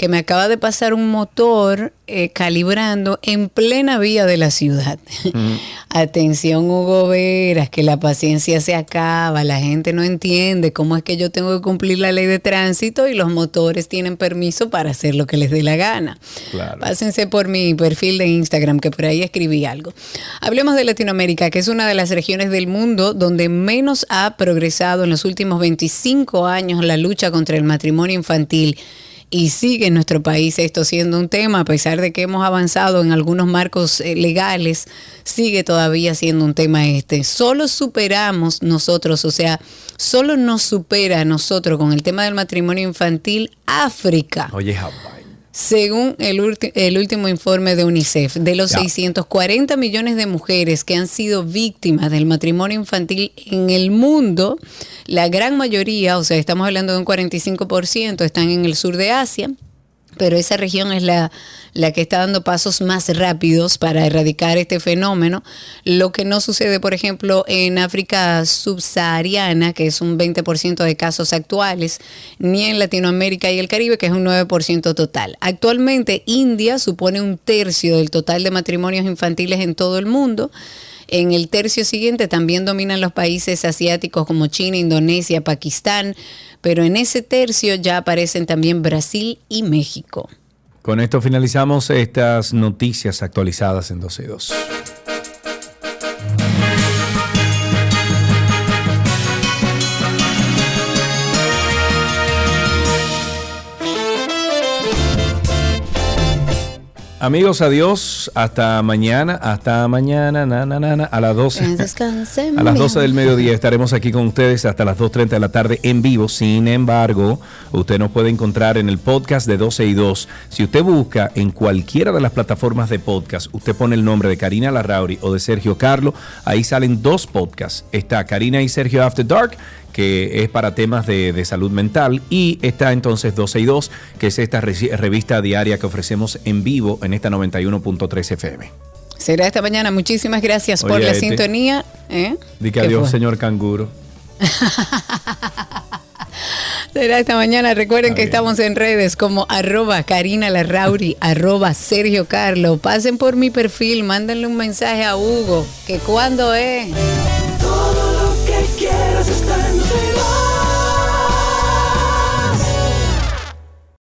C: que me acaba de pasar un motor eh, calibrando en plena vía de la ciudad. Atención, Hugo Veras, que la paciencia se acaba, la gente no entiende cómo es que yo tengo que cumplir la ley de tránsito y los motores tienen permiso para hacer lo que les dé la gana. Pásense por mi perfil de Instagram, que por ahí escribí algo. Hablemos de Latinoamérica, que es una de las regiones del mundo donde menos ha progresado en los últimos 25 años la lucha contra el matrimonio infantil y sigue en nuestro país esto siendo un tema, a pesar de que hemos avanzado en algunos marcos eh, legales, sigue todavía siendo un tema este. Solo superamos nosotros, o sea, solo nos supera a nosotros con el tema del matrimonio infantil África.
B: Oye,
C: según el, último informe de UNICEF, de los 640 millones de mujeres que han sido víctimas del matrimonio infantil en el mundo, la gran mayoría, o sea, estamos hablando de un 45%, están en el sur de Asia, pero esa región es la, la que está dando pasos más rápidos para erradicar este fenómeno, lo que no sucede, por ejemplo, en África subsahariana, que es un 20% de casos actuales, ni en Latinoamérica y el Caribe, que es un 9% total. Actualmente, India supone un tercio del total de matrimonios infantiles en todo el mundo. En el tercio siguiente también dominan los países asiáticos como China, Indonesia, Pakistán, pero en ese tercio ya aparecen también Brasil y México.
B: Con esto finalizamos estas noticias actualizadas en 12.2. Amigos, adiós. Hasta mañana. Hasta mañana. Na, na, na, a las 12. A las 12 del mediodía estaremos aquí con ustedes hasta las 2.30 de la tarde en vivo. Sin embargo, usted nos puede encontrar en el podcast de 12 y 2. Si usted busca en cualquiera de las plataformas de podcast, usted pone el nombre de Karina Larrauri o de Sergio Carlo. Ahí salen dos podcasts. Está Karina y Sergio After Dark que es para temas de, salud mental, y está entonces 12 y 2, que es esta revista diaria que ofrecemos en vivo en esta 91.3 FM.
C: Será esta mañana. Muchísimas gracias por la sintonía. ¿Eh?
B: Di que adiós, señor canguro.
C: Será esta mañana. Recuerden que estamos en redes como arroba Karina Larrauri, arroba Sergio Carlo. Pasen por mi perfil, mándenle un mensaje a Hugo, que cuando es.